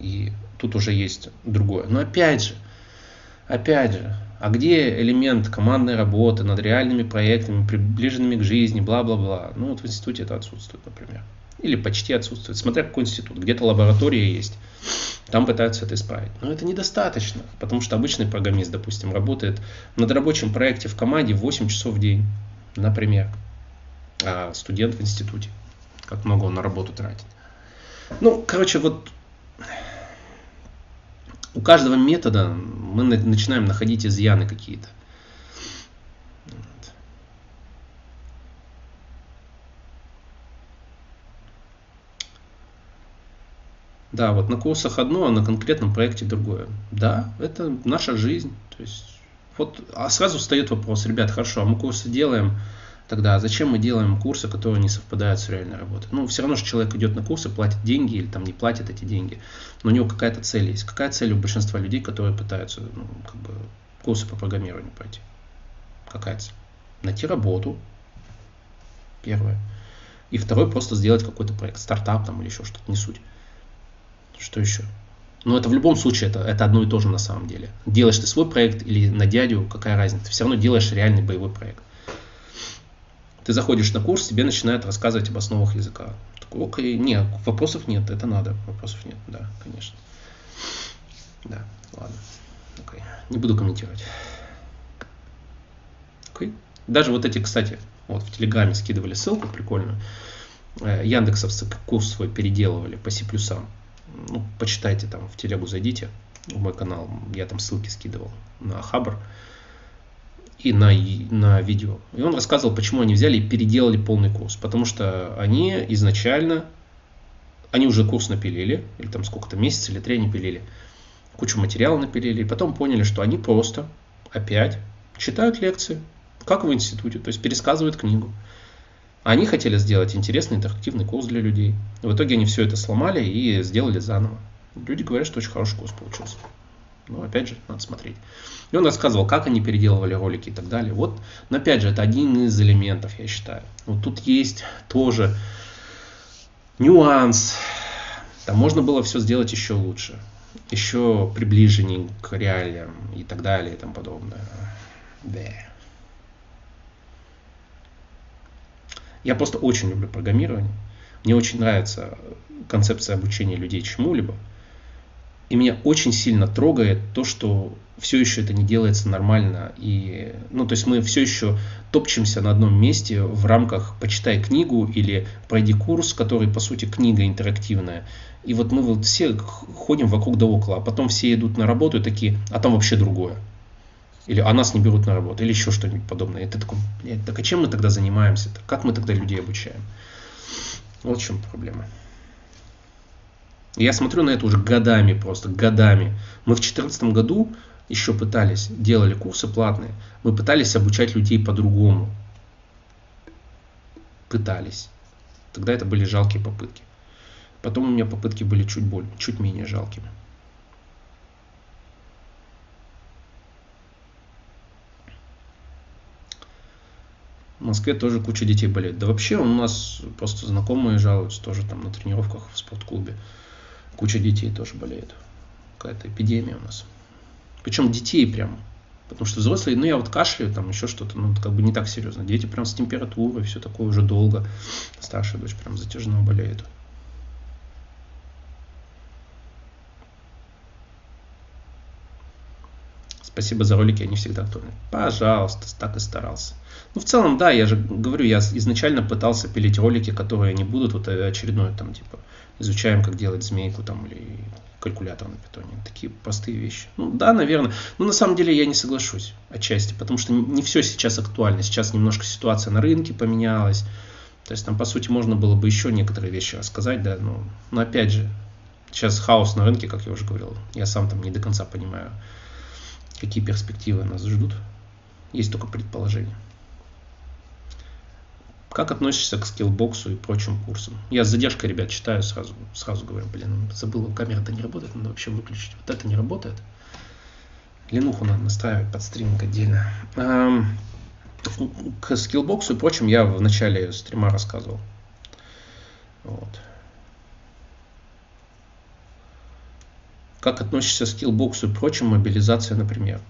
И тут уже есть другое. Но опять же, опять же, а где элемент командной работы над реальными проектами, приближенными к жизни, бла-бла-бла. Ну вот в институте это отсутствует, например. Или почти отсутствует, смотря какой институт. Где-то лаборатория есть, там пытаются это исправить. Но это недостаточно, потому что обычный программист, допустим, работает над рабочим проекте в команде 8 часов в день, например. А студент в институте, как много он на работу тратит. Ну, короче, вот у каждого метода мы начинаем находить изъяны какие-то. Да, вот на курсах одно, а на конкретном проекте другое. Да, это наша жизнь. То есть, вот, а сразу встает вопрос, ребят, хорошо, а мы курсы делаем, тогда зачем мы делаем курсы, которые не совпадают с реальной работой? Ну, все равно, что человек идет на курсы, платит деньги или там не платит эти деньги, но у него какая-то цель есть. Какая цель у большинства людей, которые пытаются ну, как бы, курсы по программированию пройти? Какая цель? Найти работу, первое. И второе, просто сделать какой-то проект, стартап там или еще что-то, не суть. Что еще? Но это в любом случае это, это одно и то же на самом деле. Делаешь ты свой проект или на дядю, какая разница? Ты все равно делаешь реальный боевой проект. Ты заходишь на курс, тебе начинают рассказывать об основах языка. Такой, окей, нет, вопросов нет, это надо. Вопросов нет, да, конечно. Да, ладно. Окей. Не буду комментировать. Окей. Даже вот эти, кстати, вот в Телеграме скидывали ссылку прикольную. Э, Яндексовцы курс свой переделывали по C++ ну, почитайте там, в телегу зайдите, в мой канал, я там ссылки скидывал на Хабр и на, на видео. И он рассказывал, почему они взяли и переделали полный курс. Потому что они изначально, они уже курс напилили, или там сколько-то, месяц или три они пилили, кучу материала напилили, и потом поняли, что они просто опять читают лекции, как в институте, то есть пересказывают книгу. Они хотели сделать интересный интерактивный курс для людей. В итоге они все это сломали и сделали заново. Люди говорят, что очень хороший курс получился. Но опять же, надо смотреть. И он рассказывал, как они переделывали ролики и так далее. Вот, но опять же, это один из элементов, я считаю. Вот тут есть тоже нюанс. Там можно было все сделать еще лучше. Еще приближеннее к реалиям и так далее и тому подобное. Да. Я просто очень люблю программирование. Мне очень нравится концепция обучения людей чему-либо. И меня очень сильно трогает то, что все еще это не делается нормально. И, ну, то есть мы все еще топчемся на одном месте в рамках «почитай книгу» или «пройди курс», который, по сути, книга интерактивная. И вот мы вот все ходим вокруг да около, а потом все идут на работу и такие, а там вообще другое. Или а нас не берут на работу, или еще что-нибудь подобное. Ты такой, блядь, так а чем мы тогда занимаемся? -то? Как мы тогда людей обучаем? Вот в чем проблема. Я смотрю на это уже годами просто, годами. Мы в 2014 году еще пытались, делали курсы платные, мы пытались обучать людей по-другому. Пытались. Тогда это были жалкие попытки. Потом у меня попытки были чуть, более, чуть менее жалкими. В Москве тоже куча детей болеет. Да вообще у нас просто знакомые жалуются тоже там на тренировках в спортклубе. Куча детей тоже болеет. Какая-то эпидемия у нас. Причем детей прям. Потому что взрослые, ну я вот кашляю, там еще что-то, ну как бы не так серьезно. Дети прям с температурой, все такое уже долго. Старшая дочь прям затяжно болеет. Спасибо за ролики, они всегда актуальны. Пожалуйста, так и старался. Ну, в целом, да, я же говорю, я изначально пытался пилить ролики, которые не будут вот очередной, там, типа, изучаем, как делать змейку, там, или калькулятор на питоне. Такие простые вещи. Ну, да, наверное. Но на самом деле я не соглашусь отчасти, потому что не все сейчас актуально. Сейчас немножко ситуация на рынке поменялась. То есть там, по сути, можно было бы еще некоторые вещи рассказать, да, но, но опять же, сейчас хаос на рынке, как я уже говорил. Я сам там не до конца понимаю, какие перспективы нас ждут. Есть только предположение. Как относишься к скиллбоксу и прочим курсам? Я с задержкой, ребят, читаю, сразу, сразу говорю, блин, забыл, камера-то не работает, надо вообще выключить. Вот это не работает. Ленуху надо настраивать под стриминг отдельно. К скиллбоксу и прочим я в начале стрима рассказывал. Вот. Как относишься к скиллбоксу и прочим, мобилизация, например?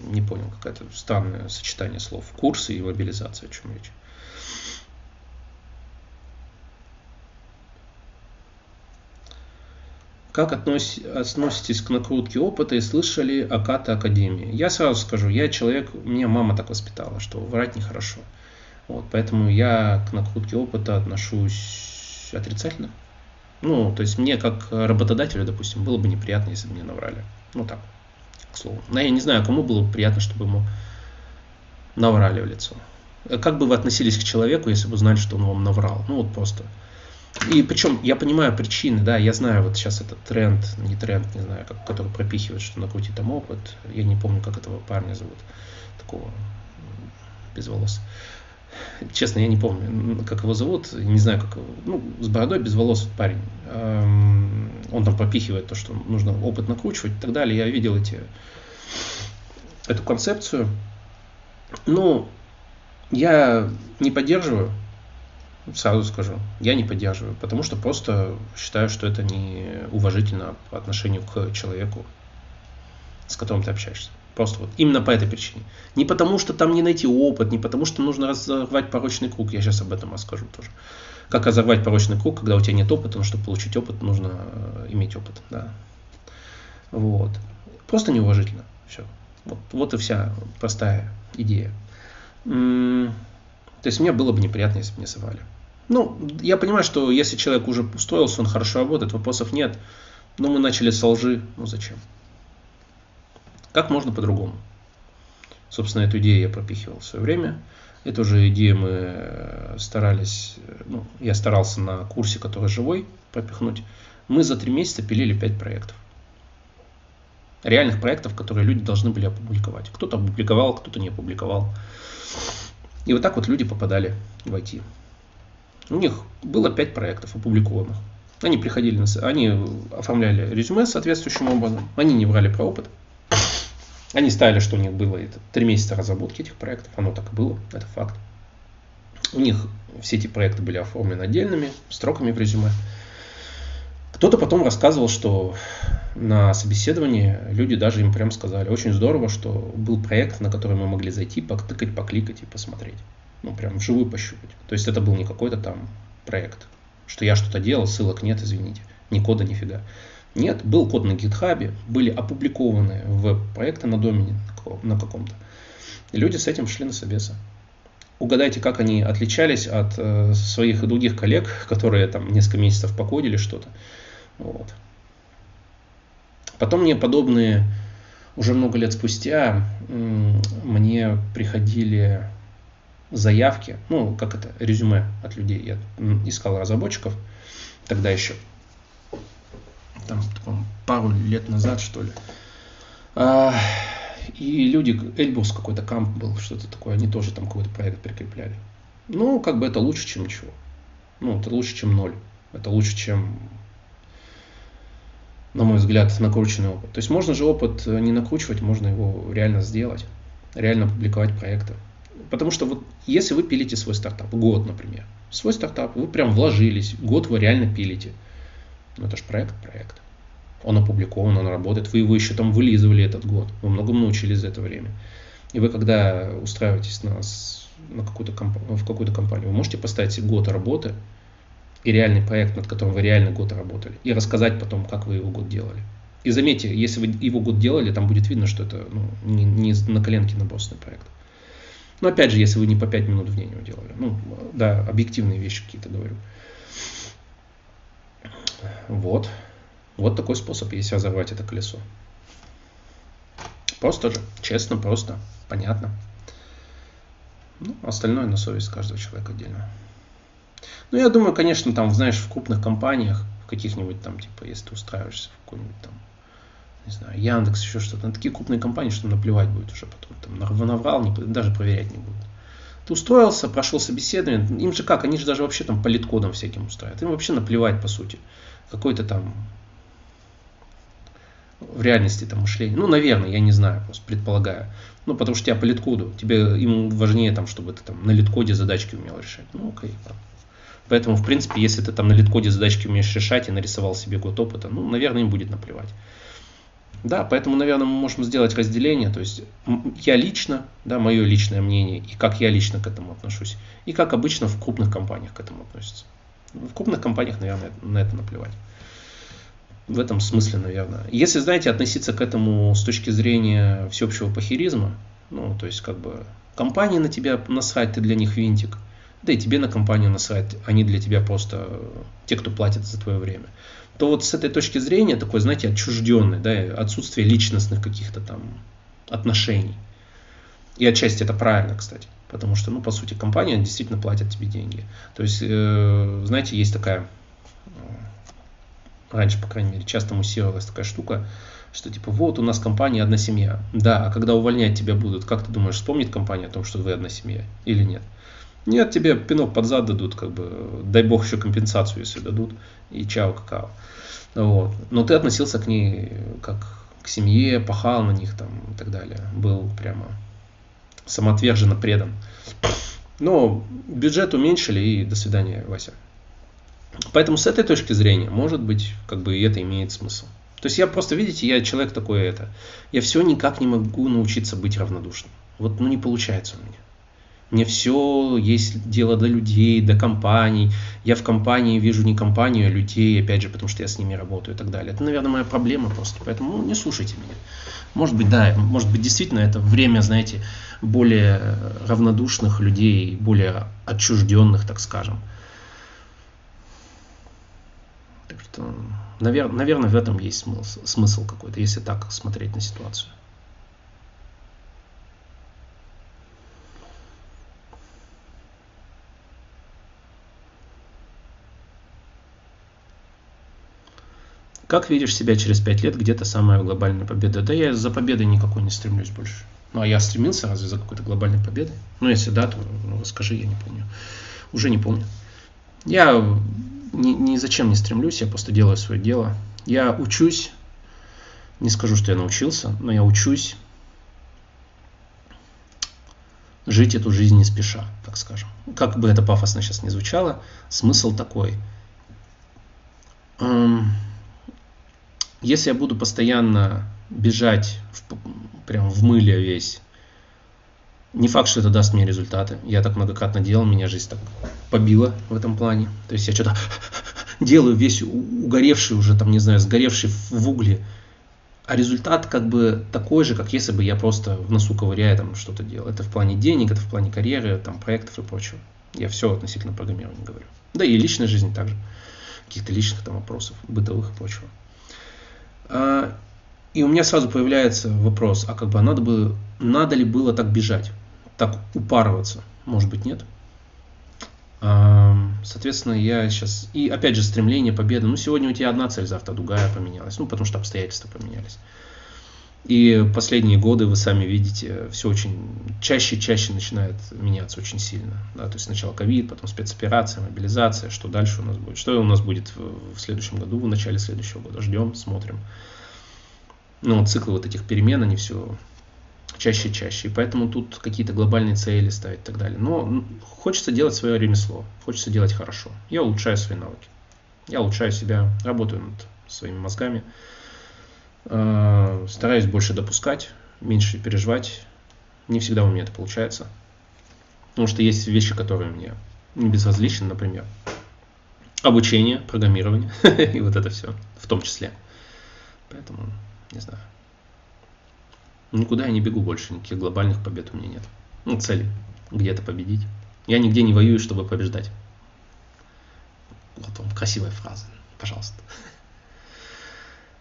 Не понял, какое-то странное сочетание слов. Курсы и мобилизация, о чем речь. Как относитесь к накрутке опыта и слышали о Ката Академии? Я сразу скажу, я человек, мне мама так воспитала, что врать нехорошо. Вот, поэтому я к накрутке опыта отношусь отрицательно. Ну, то есть мне как работодателю, допустим, было бы неприятно, если бы мне наврали. Ну так, к слову. Но я не знаю, кому было бы приятно, чтобы ему наврали в лицо. Как бы вы относились к человеку, если бы знали, что он вам наврал? Ну вот просто. И причем я понимаю причины, да, я знаю вот сейчас этот тренд, не тренд, не знаю, как, который пропихивает, что накрути там опыт. Я не помню, как этого парня зовут, такого без волос. Честно, я не помню, как его зовут, не знаю, как его, ну, с бородой, без волос парень. Эм, он там пропихивает то, что нужно опыт накручивать и так далее. Я видел эти, эту концепцию. Ну, я не поддерживаю, сразу скажу, я не поддерживаю, потому что просто считаю, что это не уважительно по отношению к человеку, с которым ты общаешься. Просто вот именно по этой причине. Не потому, что там не найти опыт, не потому, что нужно разорвать порочный круг. Я сейчас об этом расскажу тоже. Как разорвать порочный круг, когда у тебя нет опыта, но чтобы получить опыт, нужно э, иметь опыт. Да. Вот. Просто неуважительно. Все. Вот, вот и вся простая идея. То есть мне было бы неприятно, если бы мне совали. Ну, я понимаю, что если человек уже устроился, он хорошо работает, вопросов нет. Но мы начали с лжи, ну зачем? Как можно по-другому? Собственно, эту идею я пропихивал в свое время. Эту же идею мы э, старались, ну, я старался на курсе, который живой, пропихнуть. Мы за три месяца пилили пять проектов. Реальных проектов, которые люди должны были опубликовать. Кто-то опубликовал, кто-то не опубликовал. И вот так вот люди попадали в IT. У них было 5 проектов опубликованных. Они приходили, на, они оформляли резюме соответствующим образом, они не брали про опыт. Они ставили, что у них было это 3 месяца разработки этих проектов, оно так и было, это факт. У них все эти проекты были оформлены отдельными строками в резюме. Кто-то потом рассказывал, что на собеседовании люди даже им прям сказали, очень здорово, что был проект, на который мы могли зайти, потыкать, покликать и посмотреть. Ну, прям вживую пощупать. То есть это был не какой-то там проект, что я что-то делал, ссылок нет, извините. Ни кода, нифига. Нет, был код на гитхабе, были опубликованы веб-проекты на домене на каком-то. Люди с этим шли на собесы. Угадайте, как они отличались от э, своих других коллег, которые там несколько месяцев покодили что-то. Вот. Потом мне подобные, уже много лет спустя, мне приходили заявки, ну, как это, резюме от людей. Я искал разработчиков тогда еще, там, пару лет назад, что ли. А, и люди, Эльбрус какой-то камп был, что-то такое, они тоже там какой-то проект прикрепляли. Ну, как бы это лучше, чем ничего. Ну, это лучше, чем ноль. Это лучше, чем на мой взгляд, накрученный опыт. То есть можно же опыт э, не накручивать, можно его реально сделать, реально публиковать проекты. Потому что вот если вы пилите свой стартап, год, например, свой стартап, вы прям вложились, год вы реально пилите. Ну это же проект, проект. Он опубликован, он работает, вы его еще там вылизывали этот год, вы многому научились за это время. И вы когда устраиваетесь на, на какую-то комп... в какую-то компанию, вы можете поставить год работы, и реальный проект, над которым вы реально год работали, и рассказать потом, как вы его год делали. И заметьте, если вы его год делали, там будет видно, что это ну, не, не на коленке набросанный проект. Но опять же, если вы не по 5 минут в день его делали. Ну, да, объективные вещи какие-то говорю. Вот. Вот такой способ есть разорвать это колесо. Просто же, честно, просто, понятно. Ну, остальное на совесть каждого человека отдельно. Ну, я думаю, конечно, там, знаешь, в крупных компаниях, в каких-нибудь там, типа, если ты устраиваешься в какой-нибудь там, не знаю, Яндекс, еще что-то, на такие крупные компании, что наплевать будет уже потом, там, наврал, не, даже проверять не будут. Ты устроился, прошел собеседование, им же как, они же даже вообще там политкодом всяким устраивают, им вообще наплевать, по сути, какой-то там в реальности там мышление. Ну, наверное, я не знаю, просто предполагаю. Ну, потому что тебя по литкоду, тебе им важнее там, чтобы ты там на литкоде задачки умел решать. Ну, окей. Поэтому, в принципе, если ты там на литкоде задачки умеешь решать и нарисовал себе год опыта, ну, наверное, им будет наплевать. Да, поэтому, наверное, мы можем сделать разделение. То есть я лично, да, мое личное мнение, и как я лично к этому отношусь, и как обычно в крупных компаниях к этому относятся. В крупных компаниях, наверное, на это наплевать. в этом смысле, наверное. Если, знаете, относиться к этому с точки зрения всеобщего похеризма, ну, то есть, как бы, компании на тебя насрать, ты для них винтик, да и тебе на компанию насрать, они для тебя просто те, кто платит за твое время, то вот с этой точки зрения, такой, знаете, отчужденный, да, отсутствие личностных каких-то там отношений. И отчасти это правильно, кстати. Потому что, ну, по сути, компания действительно платит тебе деньги. То есть, э, знаете, есть такая, раньше, по крайней мере, часто муссировалась такая штука, что типа вот у нас компания одна семья. Да, а когда увольнять тебя будут, как ты думаешь, вспомнит компания о том, что вы одна семья или нет? Нет, тебе пинок под зад дадут, как бы, дай бог еще компенсацию, если дадут, и чао какао. Вот. Но ты относился к ней как к семье, пахал на них там и так далее. Был прямо самоотверженно предан. Но бюджет уменьшили и до свидания, Вася. Поэтому с этой точки зрения, может быть, как бы и это имеет смысл. То есть я просто, видите, я человек такой это. Я все никак не могу научиться быть равнодушным. Вот, ну, не получается у меня. Мне все есть дело до людей, до компаний. Я в компании вижу не компанию, а людей, опять же, потому что я с ними работаю и так далее. Это, наверное, моя проблема просто. Поэтому ну, не слушайте меня. Может быть, да, может быть, действительно это время, знаете, более равнодушных людей, более отчужденных, так скажем. Так что, наверное, в этом есть смысл, смысл какой-то, если так смотреть на ситуацию. Как видишь себя через пять лет, где-то самая глобальная победа? Да я за победой никакой не стремлюсь больше. Ну, а я стремился разве за какой-то глобальной победой? Ну, если да, то ну, расскажи, я не помню. Уже не помню. Я ни, ни зачем не стремлюсь, я просто делаю свое дело. Я учусь, не скажу, что я научился, но я учусь жить эту жизнь не спеша, так скажем. Как бы это пафосно сейчас не звучало, смысл такой. Эм, если я буду постоянно бежать в, прям в мыле весь, не факт, что это даст мне результаты. Я так многократно делал, меня жизнь так побила в этом плане. То есть я что-то делаю весь угоревший уже, там, не знаю, сгоревший в угле. А результат как бы такой же, как если бы я просто в носу ковыряя там что-то делал. Это в плане денег, это в плане карьеры, там, проектов и прочего. Я все относительно программирования говорю. Да и личной жизни также. Каких-то личных там вопросов, бытовых и прочего. А, и у меня сразу появляется вопрос, а как бы надо, бы, надо ли было так бежать, так упарываться? Может быть, нет. А, соответственно, я сейчас... И опять же, стремление, победы. Ну, сегодня у тебя одна цель, завтра другая поменялась. Ну, потому что обстоятельства поменялись. И последние годы, вы сами видите, все очень чаще и чаще начинает меняться очень сильно. Да? То есть сначала ковид, потом спецоперация, мобилизация, что дальше у нас будет. Что у нас будет в, следующем году, в начале следующего года. Ждем, смотрим. Ну, циклы вот этих перемен, они все чаще и чаще. И поэтому тут какие-то глобальные цели ставить и так далее. Но хочется делать свое ремесло, хочется делать хорошо. Я улучшаю свои навыки. Я улучшаю себя, работаю над своими мозгами. Э, стараюсь больше допускать, меньше переживать. Не всегда у меня это получается. Потому что есть вещи, которые мне не безразличны, например. Обучение, программирование и вот это все в том числе. Поэтому, не знаю. Никуда я не бегу больше, никаких глобальных побед у меня нет. Ну, цели где-то победить. Я нигде не воюю, чтобы побеждать. Вот вам красивая фраза. Пожалуйста.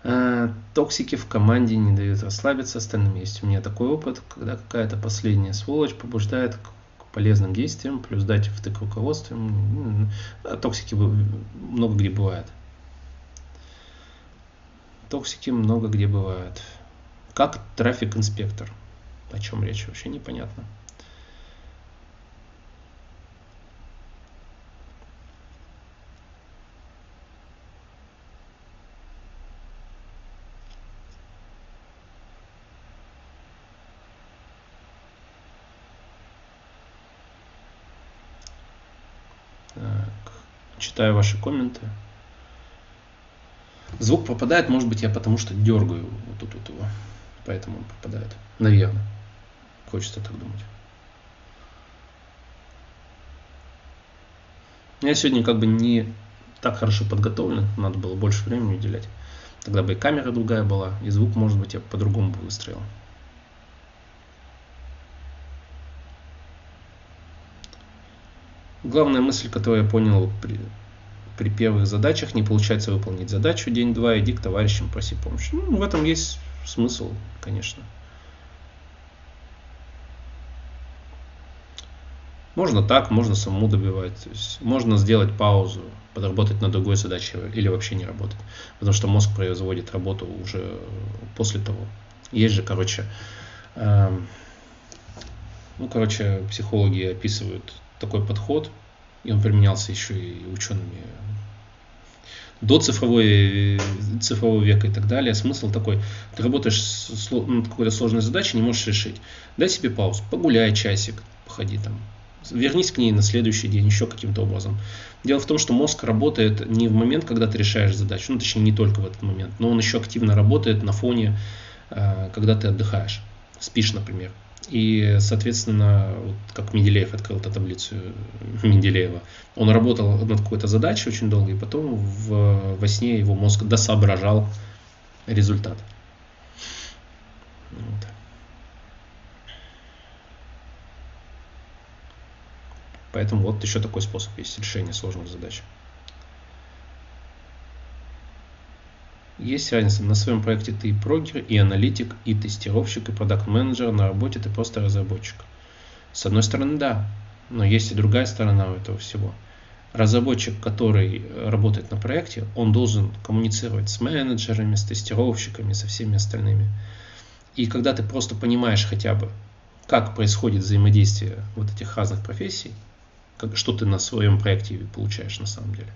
Э, токсики в команде не дают расслабиться, остальным есть. У меня такой опыт, когда какая-то последняя сволочь побуждает к полезным действиям, плюс дать втык руководством. Токсики много где бывают. Токсики много где бывают. Как трафик-инспектор? О чем речь вообще непонятно. Читаю ваши комменты. Звук попадает, может быть, я потому что дергаю вот тут вот его. Поэтому он попадает. Наверное. Хочется так думать. Я сегодня как бы не так хорошо подготовлен, надо было больше времени уделять. Тогда бы и камера другая была, и звук, может быть, я по-другому бы выстроил. Главная мысль, которую я понял при, при первых задачах, не получается выполнить задачу день-два, иди к товарищам, проси помощи. Ну, в этом есть смысл, конечно. Можно так, можно самому добивать. То есть можно сделать паузу, подработать на другой задаче или вообще не работать. Потому что мозг производит работу уже после того. Есть же, короче, э, ну, короче, психологи описывают такой подход, и он применялся еще и учеными до цифровой, цифрового века и так далее. Смысл такой, ты работаешь с, над какой-то сложной задачей, не можешь решить. Дай себе паузу, погуляй часик, походи там, вернись к ней на следующий день еще каким-то образом. Дело в том, что мозг работает не в момент, когда ты решаешь задачу, ну точнее не только в этот момент, но он еще активно работает на фоне, э, когда ты отдыхаешь, спишь, например. И, соответственно, вот как Менделеев открыл эту таблицу Менделеева, он работал над какой-то задачей очень долго, и потом в, во сне его мозг досоображал результат. Вот. Поэтому вот еще такой способ есть решения сложных задач. Есть разница. На своем проекте ты и прогер, и аналитик, и тестировщик, и продакт-менеджер. На работе ты просто разработчик. С одной стороны, да. Но есть и другая сторона у этого всего. Разработчик, который работает на проекте, он должен коммуницировать с менеджерами, с тестировщиками, со всеми остальными. И когда ты просто понимаешь хотя бы, как происходит взаимодействие вот этих разных профессий, как, что ты на своем проекте получаешь на самом деле.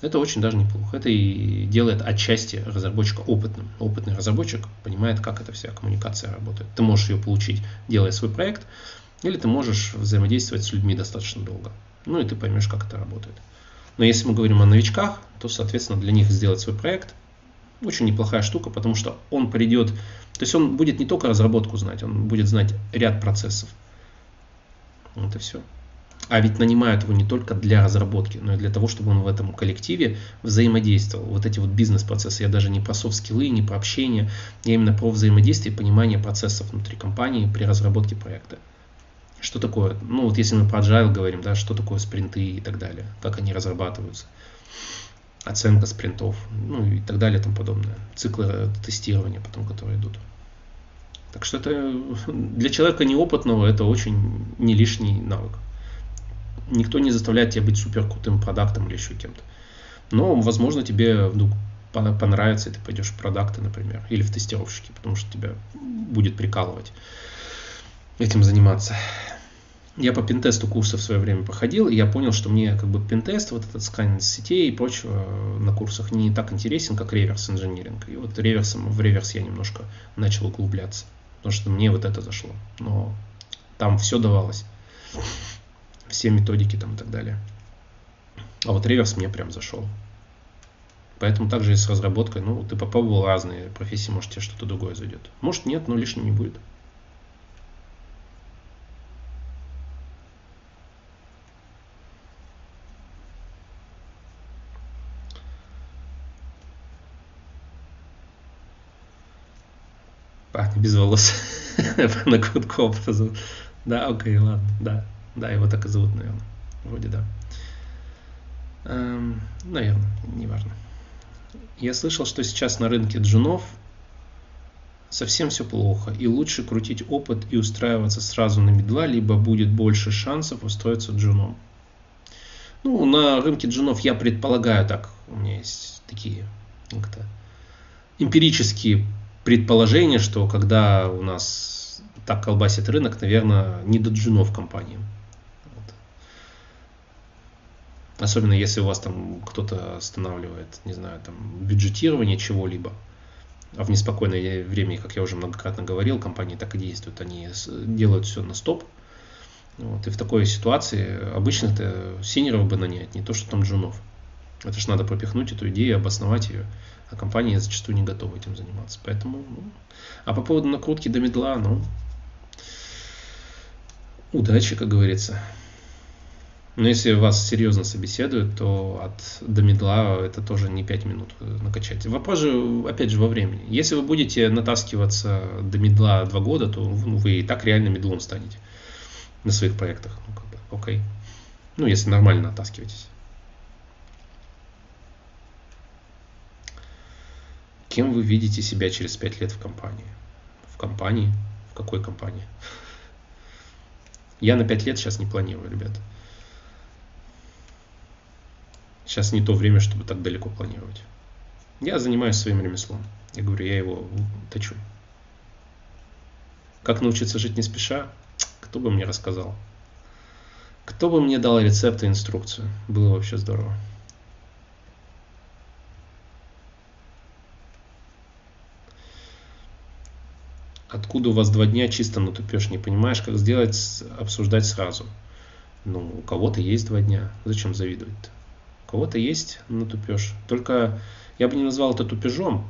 Это очень даже неплохо. Это и делает отчасти разработчика опытным. Опытный разработчик понимает, как эта вся коммуникация работает. Ты можешь ее получить, делая свой проект, или ты можешь взаимодействовать с людьми достаточно долго. Ну и ты поймешь, как это работает. Но если мы говорим о новичках, то, соответственно, для них сделать свой проект очень неплохая штука, потому что он придет, то есть он будет не только разработку знать, он будет знать ряд процессов. Вот и все. А ведь нанимают его не только для разработки, но и для того, чтобы он в этом коллективе взаимодействовал. Вот эти вот бизнес-процессы, я даже не про софт-скиллы, не про общение, я именно про взаимодействие и понимание процессов внутри компании при разработке проекта. Что такое, ну вот если мы про agile говорим, да, что такое спринты и так далее, как они разрабатываются, оценка спринтов, ну и так далее и тому подобное, циклы тестирования потом, которые идут. Так что это для человека неопытного это очень не лишний навык никто не заставляет тебя быть супер крутым продуктом или еще кем-то. Но, возможно, тебе вдруг понравится, и ты пойдешь в продукты, например, или в тестировщики, потому что тебя будет прикалывать этим заниматься. Я по пентесту курсы в свое время проходил, и я понял, что мне как бы пентест, вот этот сканинг сетей и прочего на курсах не так интересен, как реверс инжиниринг. И вот реверсом, в реверс я немножко начал углубляться, потому что мне вот это зашло. Но там все давалось все методики там и так далее. А вот реверс мне прям зашел. Поэтому также и с разработкой, ну, ты попробовал разные профессии, может тебе что-то другое зайдет. Может нет, но лишним не будет. А, без волос. На Крутков. Да, окей, ладно, да. Да, его так и зовут, наверное. Вроде да. Эм, наверное, неважно. Я слышал, что сейчас на рынке джунов совсем все плохо, и лучше крутить опыт и устраиваться сразу на медла, либо будет больше шансов устроиться джуном. Ну, на рынке джунов я предполагаю так, у меня есть такие как-то эмпирические предположения, что когда у нас так колбасит рынок, наверное, не до джунов компаниям. Особенно если у вас там кто-то останавливает, не знаю, там бюджетирование чего-либо. А в неспокойное время, как я уже многократно говорил, компании так и действуют. Они делают все на стоп. Вот, и в такой ситуации обычно это синеров бы нанять, не то, что там джунов. Это же надо пропихнуть эту идею, обосновать ее. А компании зачастую не готовы этим заниматься. Поэтому, ну, а по поводу накрутки до медла, ну, удачи, как говорится. Но если вас серьезно собеседуют, то от до медла это тоже не 5 минут накачать. Вопрос же, опять же, во времени. Если вы будете натаскиваться до медла 2 года, то ну, вы и так реально медлом станете на своих проектах. Ну, как бы, окей. Ну, если нормально натаскиваетесь. Кем вы видите себя через 5 лет в компании? В компании? В какой компании? Я на 5 лет сейчас не планирую, ребят. Сейчас не то время, чтобы так далеко планировать. Я занимаюсь своим ремеслом. Я говорю, я его точу. Как научиться жить не спеша? Кто бы мне рассказал? Кто бы мне дал рецепт и инструкцию? Было вообще здорово. Откуда у вас два дня чисто натупешь? Не понимаешь, как сделать, обсуждать сразу. Ну, у кого-то есть два дня. Зачем завидовать-то? Кого-то есть натупеж. Только я бы не назвал это тупежом,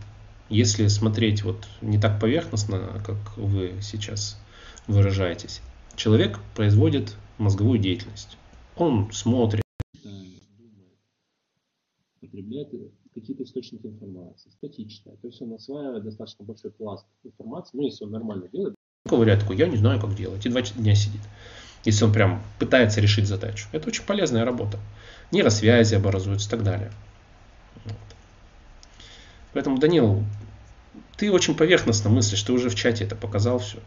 если смотреть вот не так поверхностно, как вы сейчас выражаетесь. Человек производит мозговую деятельность. Он смотрит, потребляет какие-то источники информации, статичная. То есть он осваивает достаточно большой пласт информации, ну, если он нормально делает. Ковыряет такой, я не знаю, как делать, и два дня сидит. Если он прям пытается решить задачу. Это очень полезная работа нейросвязи образуются и так далее. Вот. Поэтому, Данил, ты очень поверхностно мыслишь, ты уже в чате это показал все.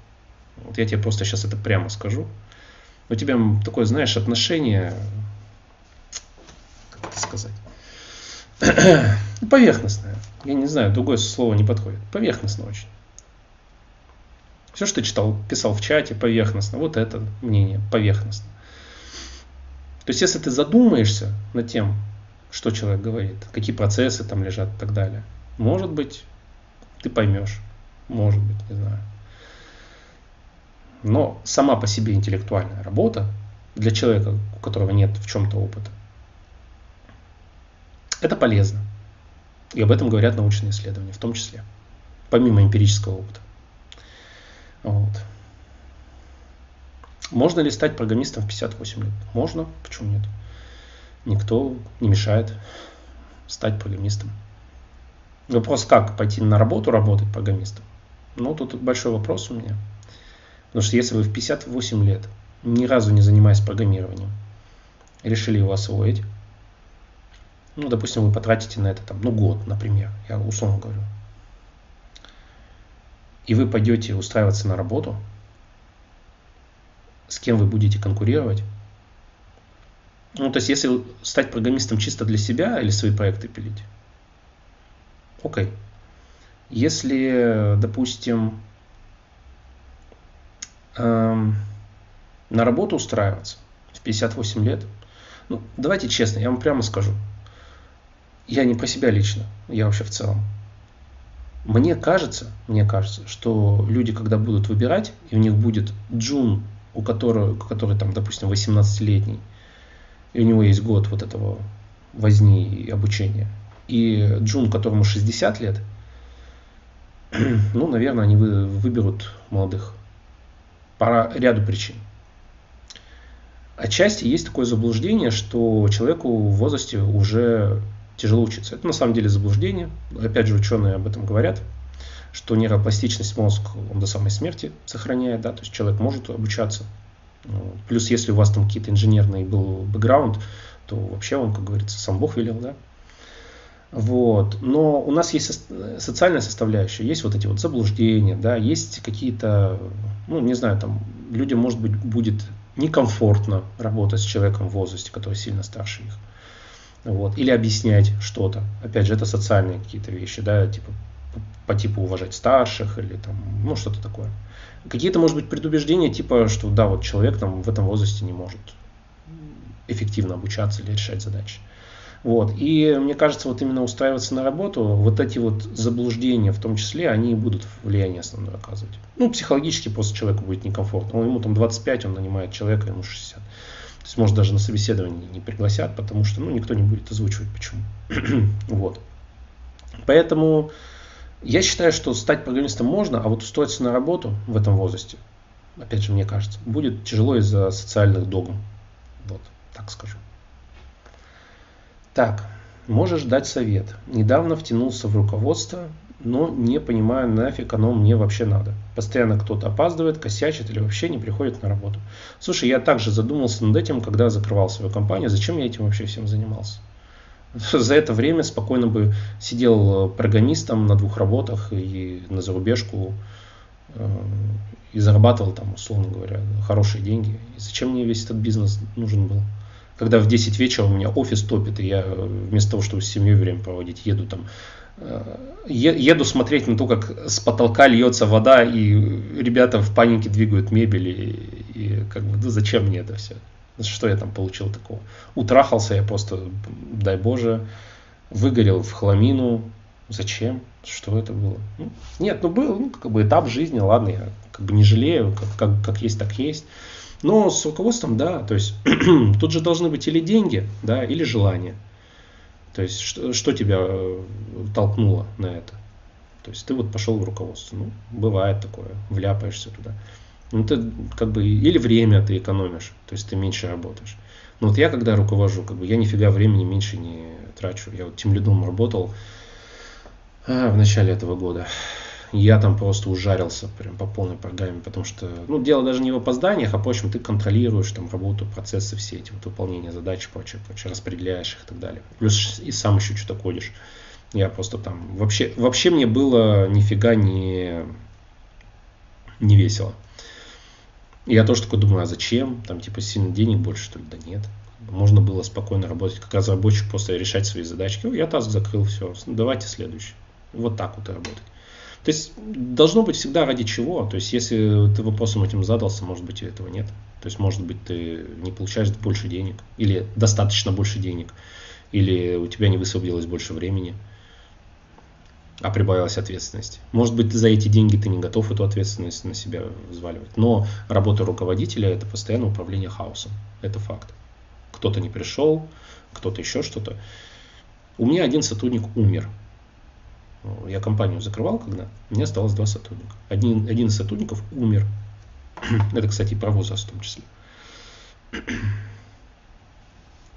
Вот я тебе просто сейчас это прямо скажу. У тебя такое, знаешь, отношение, как это сказать, поверхностное. Я не знаю, другое слово не подходит. Поверхностно очень. Все, что читал, писал в чате, поверхностно. Вот это мнение, поверхностно. То есть, если ты задумаешься над тем, что человек говорит, какие процессы там лежат и так далее, может быть, ты поймешь. Может быть, не знаю. Но сама по себе интеллектуальная работа для человека, у которого нет в чем-то опыта, это полезно. И об этом говорят научные исследования, в том числе, помимо эмпирического опыта. Вот. Можно ли стать программистом в 58 лет? Можно, почему нет? Никто не мешает стать программистом. Вопрос, как пойти на работу работать программистом? Ну, тут большой вопрос у меня. Потому что если вы в 58 лет, ни разу не занимаясь программированием, решили его освоить, ну, допустим, вы потратите на это там, ну, год, например, я условно говорю, и вы пойдете устраиваться на работу – с кем вы будете конкурировать. Ну, то есть, если стать программистом чисто для себя или свои проекты пилить, окей. Если, допустим, эм, на работу устраиваться в 58 лет, ну, давайте честно, я вам прямо скажу. Я не про себя лично, я вообще в целом. Мне кажется, мне кажется, что люди, когда будут выбирать, и у них будет джун у которого, который там, допустим, 18-летний, и у него есть год вот этого возни и обучения, и Джун, которому 60 лет, ну, наверное, они выберут молодых по ряду причин. Отчасти есть такое заблуждение, что человеку в возрасте уже тяжело учиться. Это на самом деле заблуждение. Опять же, ученые об этом говорят что нейропластичность мозг он до самой смерти сохраняет, да, то есть человек может обучаться. Ну, плюс, если у вас там какие-то инженерный был бэкграунд, то вообще он, как говорится, сам Бог велел, да. Вот. Но у нас есть социальная составляющая, есть вот эти вот заблуждения, да, есть какие-то, ну, не знаю, там, людям, может быть, будет некомфортно работать с человеком в возрасте, который сильно старше их. Вот. Или объяснять что-то. Опять же, это социальные какие-то вещи, да, типа по типу уважать старших или там, ну, что-то такое. Какие-то, может быть, предубеждения, типа, что да, вот человек там в этом возрасте не может эффективно обучаться или решать задачи. Вот. И мне кажется, вот именно устраиваться на работу, вот эти вот заблуждения в том числе, они будут влияние основное оказывать. Ну, психологически просто человеку будет некомфортно. Он, ему там 25, он нанимает человека, ему 60. То есть, может, даже на собеседование не пригласят, потому что, ну, никто не будет озвучивать, почему. вот. Поэтому я считаю, что стать программистом можно, а вот устроиться на работу в этом возрасте, опять же, мне кажется, будет тяжело из-за социальных догм. Вот. Так скажу. Так, можешь дать совет. Недавно втянулся в руководство, но не понимаю, нафиг оно мне вообще надо. Постоянно кто-то опаздывает, косячит или вообще не приходит на работу. Слушай, я также задумался над этим, когда закрывал свою компанию. Зачем я этим вообще всем занимался? За это время спокойно бы сидел программистом на двух работах и на зарубежку э, и зарабатывал там, условно говоря, хорошие деньги. И зачем мне весь этот бизнес нужен был? Когда в 10 вечера у меня офис топит, и я вместо того, чтобы с семьей время проводить, еду там э, еду смотреть на то, как с потолка льется вода, и ребята в панике двигают мебель, и, и как бы, да зачем мне это все? Что я там получил такого? Утрахался я просто, дай Боже, выгорел в хламину. Зачем? Что это было? Ну, нет, ну был ну, как бы этап жизни, ладно, я как бы не жалею, как, как, как есть, так есть. Но с руководством, да, то есть тут же должны быть или деньги, да, или желание. То есть что, что тебя э, толкнуло на это? То есть ты вот пошел в руководство. Ну, бывает такое, вляпаешься туда. Ну, ты как бы или время ты экономишь, то есть ты меньше работаешь. Но вот я когда руковожу, как бы я нифига времени меньше не трачу. Я вот тем лидом работал а, в начале этого года. Я там просто ужарился прям по полной программе, потому что, ну, дело даже не в опозданиях, а в общем ты контролируешь там работу, процессы все эти, вот выполнение задач, прочее, прочее, распределяешь их и так далее. Плюс и сам еще что-то кодишь. Я просто там, вообще, вообще мне было нифига не, не весело. Я тоже такой думаю, а зачем? Там типа сильно денег больше, что ли? Да нет. Можно было спокойно работать как разработчик, просто решать свои задачки. Я таск закрыл, все, давайте следующий. Вот так вот и работать. То есть должно быть всегда ради чего. То есть если ты вопросом этим задался, может быть, этого нет. То есть, может быть, ты не получаешь больше денег, или достаточно больше денег, или у тебя не высвободилось больше времени а прибавилась ответственность. Может быть, за эти деньги ты не готов эту ответственность на себя взваливать. Но работа руководителя – это постоянное управление хаосом. Это факт. Кто-то не пришел, кто-то еще что-то. У меня один сотрудник умер. Я компанию закрывал, когда у меня осталось два сотрудника. Один, один из сотрудников умер. Это, кстати, про возраст в том числе.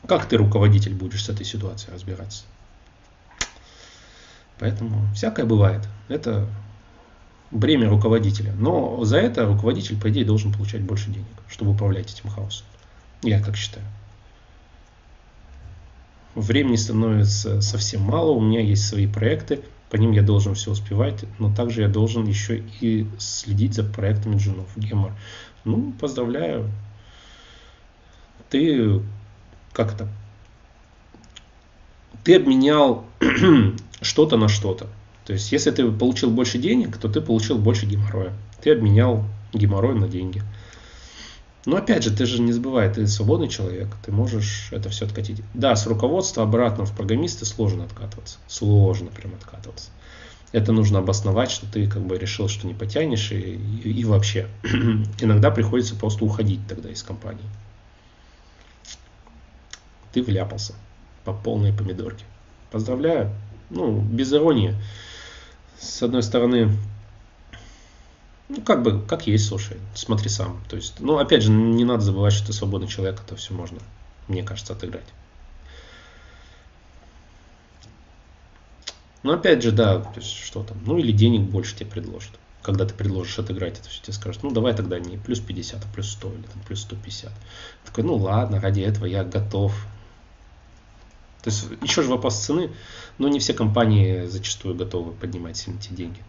Как ты, руководитель, будешь с этой ситуацией разбираться? Поэтому всякое бывает. Это бремя руководителя. Но за это руководитель, по идее, должен получать больше денег, чтобы управлять этим хаосом. Я так считаю. Времени становится совсем мало, у меня есть свои проекты, по ним я должен все успевать, но также я должен еще и следить за проектами джунов. Гемор. Ну, поздравляю. Ты как это? Ты обменял что-то на что-то. То есть, если ты получил больше денег, то ты получил больше геморроя. Ты обменял геморрой на деньги. Но опять же, ты же не забывай, ты свободный человек, ты можешь это все откатить. Да, с руководства обратно в программисты сложно откатываться. Сложно прям откатываться. Это нужно обосновать, что ты как бы решил, что не потянешь и, и, и вообще. Иногда приходится просто уходить тогда из компании. Ты вляпался по полной помидорке. Поздравляю, ну, без иронии. С одной стороны, ну, как бы, как есть, слушай, смотри сам. То есть, ну, опять же, не надо забывать, что ты свободный человек, это все можно, мне кажется, отыграть. Но опять же, да, то есть, что там, ну, или денег больше тебе предложат. Когда ты предложишь отыграть это все, тебе скажут, ну, давай тогда не плюс 50, а плюс 100 или там, плюс 150. Такой, ну, ладно, ради этого я готов то есть еще же вопрос цены, но не все компании зачастую готовы поднимать сильно эти деньги.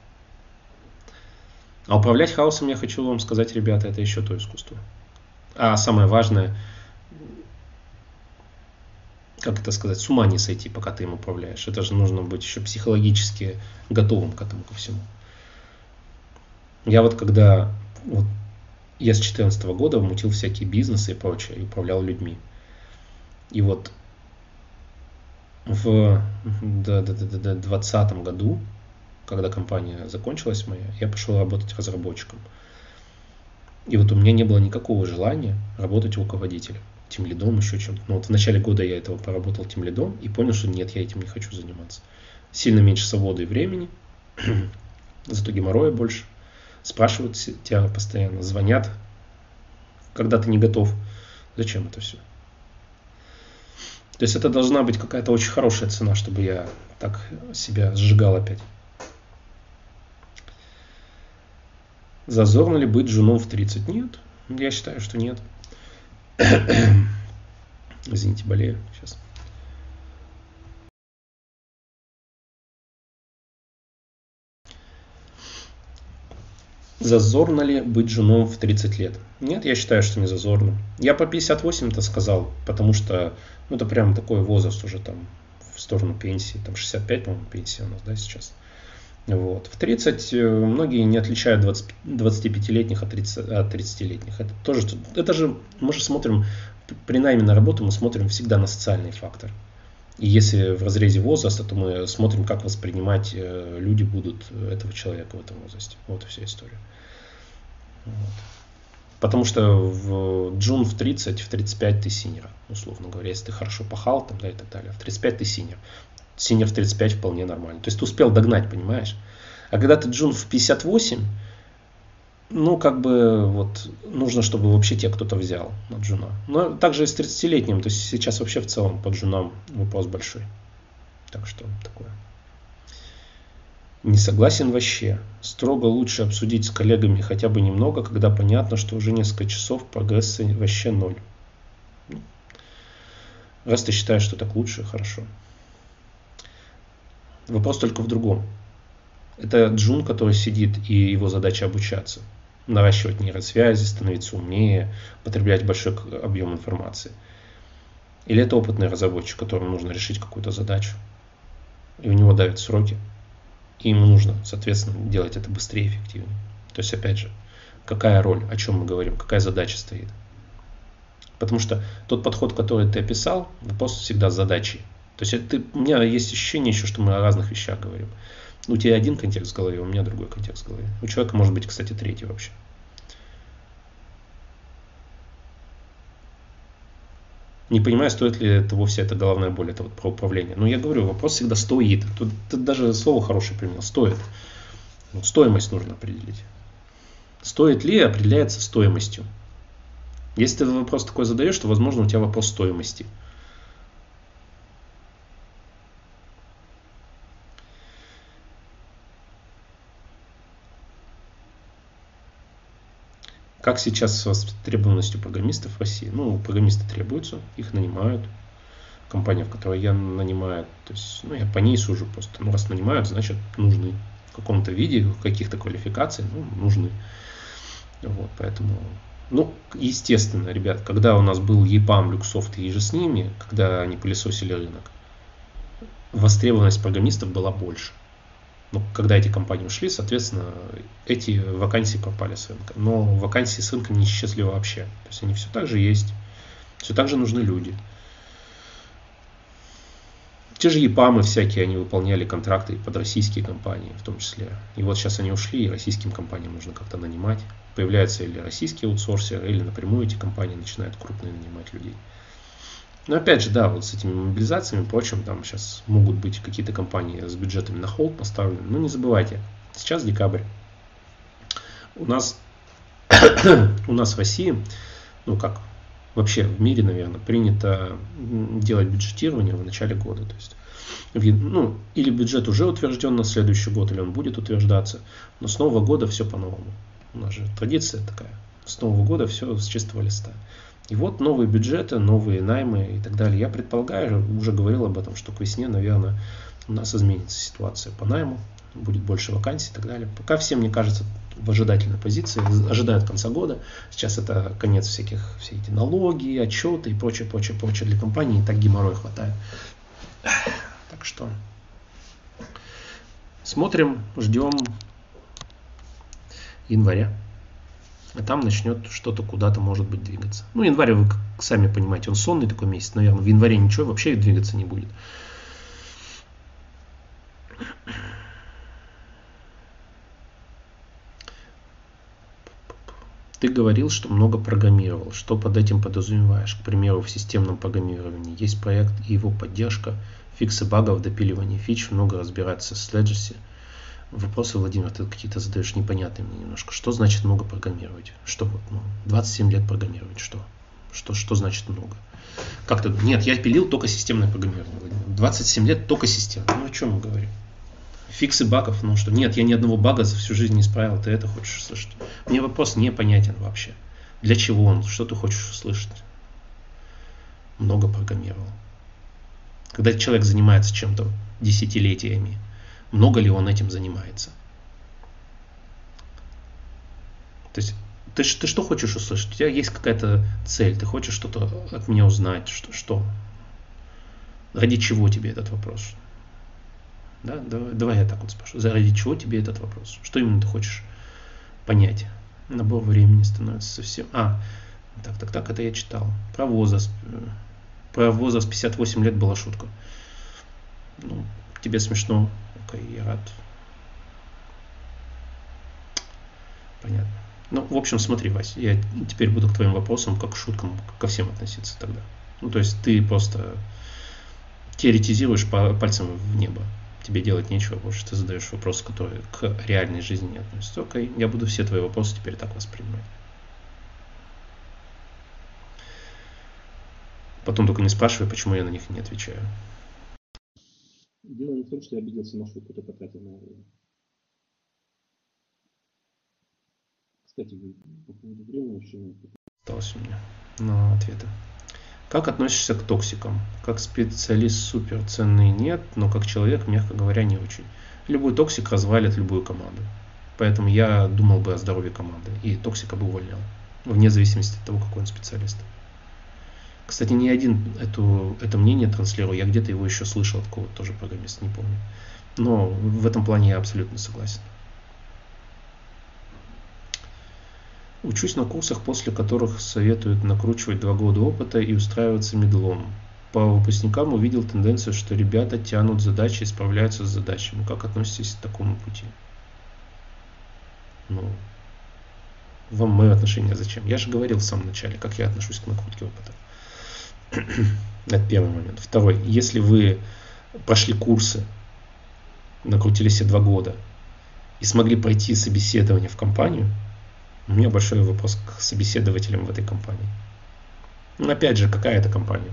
А управлять хаосом, я хочу вам сказать, ребята, это еще то искусство. А самое важное, как это сказать, с ума не сойти, пока ты им управляешь. Это же нужно быть еще психологически готовым к этому ко всему. Я вот когда вот, я с 2014 года мутил всякие бизнесы и прочее, и управлял людьми. И вот в 2020 году, когда компания закончилась моя, я пошел работать разработчиком. И вот у меня не было никакого желания работать руководителем, тем лидом, еще чем-то. Но вот в начале года я этого поработал тем лидом и понял, что нет, я этим не хочу заниматься. Сильно меньше свободы и времени, зато геморроя больше. Спрашивают тебя постоянно, звонят, когда ты не готов. Зачем это все? То есть это должна быть какая-то очень хорошая цена, чтобы я так себя сжигал опять. Зазорно ли быть женом в 30? Нет, я считаю, что нет. Извините, болею сейчас. Зазорно ли быть женом в 30 лет? Нет, я считаю, что не зазорно. Я по 58-то сказал, потому что ну, это прям такой возраст уже там в сторону пенсии. Там 65, по-моему, пенсия у нас, да, сейчас. Вот. В 30 э, многие не отличают 20, 25-летних от, 30, от 30-летних. Это тоже, это же, мы же смотрим, при найме на работу мы смотрим всегда на социальный фактор. И если в разрезе возраста, то мы смотрим, как воспринимать э, люди будут этого человека в этом возрасте. Вот и вся история. Вот. Потому что в джун в 30, в 35 ты senior, условно говоря, если ты хорошо пахал там, да, и так далее. В 35 ты senior. Senior в 35 вполне нормально. То есть ты успел догнать, понимаешь? А когда ты джун в 58, ну, как бы, вот, нужно, чтобы вообще тебя кто-то взял на джуна. Но также и с 30-летним, то есть сейчас вообще в целом по джунам вопрос большой. Так что такое. Не согласен вообще. Строго лучше обсудить с коллегами хотя бы немного, когда понятно, что уже несколько часов прогресса вообще ноль. Раз ты считаешь, что так лучше, хорошо. Вопрос только в другом. Это джун, который сидит, и его задача обучаться. Наращивать нейросвязи, становиться умнее, потреблять большой объем информации. Или это опытный разработчик, которому нужно решить какую-то задачу. И у него давят сроки и ему нужно, соответственно, делать это быстрее и эффективнее. То есть, опять же, какая роль, о чем мы говорим, какая задача стоит. Потому что тот подход, который ты описал, вопрос всегда с задачей. То есть ты, у меня есть ощущение еще, что мы о разных вещах говорим. У тебя один контекст в голове, у меня другой контекст в голове. У человека может быть, кстати, третий вообще. не понимаю, стоит ли это вовсе эта головная боль, это вот про управление. Но я говорю, вопрос всегда стоит. Тут, тут даже слово хорошее применил, стоит. Ну, стоимость нужно определить. Стоит ли определяется стоимостью. Если ты вопрос такой задаешь, то, возможно, у тебя вопрос стоимости. Как сейчас с востребованностью программистов в России? Ну, программисты требуются, их нанимают. Компания, в которой я нанимаю, то есть, ну, я по ней сужу просто. Ну, раз нанимают, значит, нужны. В каком-то виде, каких-то квалификаций, ну, нужны. Вот, поэтому, ну, естественно, ребят, когда у нас был EPAM, Люксофт и же с ними, когда они пылесосили рынок, востребованность программистов была больше ну, когда эти компании ушли, соответственно, эти вакансии пропали с рынка. Но вакансии с рынка не исчезли вообще. То есть они все так же есть, все так же нужны люди. Те же ЕПАМы всякие, они выполняли контракты под российские компании в том числе. И вот сейчас они ушли, и российским компаниям нужно как-то нанимать. Появляются или российские аутсорсеры, или напрямую эти компании начинают крупные нанимать людей. Но опять же, да, вот с этими мобилизациями прочим, там сейчас могут быть какие-то компании с бюджетами на холд поставлены. Но не забывайте, сейчас декабрь. У нас, у нас в России, ну как, вообще в мире, наверное, принято делать бюджетирование в начале года. То есть, ну, или бюджет уже утвержден на следующий год, или он будет утверждаться. Но с Нового года все по-новому. У нас же традиция такая. С Нового года все с чистого листа. И вот новые бюджеты, новые наймы и так далее. Я предполагаю, уже говорил об этом, что к весне, наверное, у нас изменится ситуация по найму, будет больше вакансий и так далее. Пока всем, мне кажется, в ожидательной позиции, ожидают конца года. Сейчас это конец всяких, все эти налоги, отчеты и прочее, прочее, прочее для компании. И так геморрой хватает. Так что смотрим, ждем января а там начнет что-то куда-то, может быть, двигаться. Ну, январь, вы сами понимаете, он сонный такой месяц, наверное, в январе ничего вообще двигаться не будет. Ты говорил, что много программировал. Что под этим подразумеваешь? К примеру, в системном программировании есть проект и его поддержка, фиксы багов, допиливание фич, много разбираться с Legacy – Вопросы, Владимир, ты какие-то задаешь непонятные мне немножко. Что значит много программировать? Что вот, ну, 27 лет программировать, что? Что, что значит много? Как то Нет, я пилил только системное программирование. 27 лет только система. Ну о чем мы говорим? Фиксы багов, ну что? Нет, я ни одного бага за всю жизнь не исправил. Ты это хочешь услышать? Мне вопрос непонятен вообще. Для чего он? Что ты хочешь услышать? Много программировал. Когда человек занимается чем-то десятилетиями, много ли он этим занимается? То есть ты, ты что хочешь услышать? У тебя есть какая-то цель, ты хочешь что-то от меня узнать, что, что? Ради чего тебе этот вопрос? Да, давай, давай я так вот спрошу. Ради чего тебе этот вопрос? Что именно ты хочешь понять? Набор времени становится совсем... А, так, так, так, это я читал. Про возраст. Про возраст 58 лет была шутка. Ну, тебе смешно. Рад. Понятно. Ну, в общем, смотри, Вась, я теперь буду к твоим вопросам как к шуткам ко всем относиться тогда. Ну, то есть ты просто теоретизируешь пальцем в небо. Тебе делать нечего, больше ты задаешь вопросы, которые к реальной жизни не относятся. Окей, я буду все твои вопросы теперь так воспринимать. Потом только не спрашивай, почему я на них не отвечаю. Дело не в том, что я обиделся на шутку, ты потратил время. Кстати, по поводу времени еще осталось у меня на ответы. Как относишься к токсикам? Как специалист супер ценный нет, но как человек, мягко говоря, не очень. Любой токсик развалит любую команду. Поэтому я думал бы о здоровье команды. И токсика бы увольнял. Вне зависимости от того, какой он специалист. Кстати, не один эту, это мнение транслирую. Я где-то его еще слышал от кого-то тоже программиста, не помню. Но в этом плане я абсолютно согласен. Учусь на курсах, после которых советуют накручивать два года опыта и устраиваться медлом. По выпускникам увидел тенденцию, что ребята тянут задачи и справляются с задачами. Как относитесь к такому пути? Ну, вам мое отношение зачем? Я же говорил в самом начале, как я отношусь к накрутке опыта. Это первый момент. Второй. Если вы прошли курсы, накрутили себе два года и смогли пройти собеседование в компанию – у меня большой вопрос к собеседователям в этой компании. Ну, опять же, какая это компания?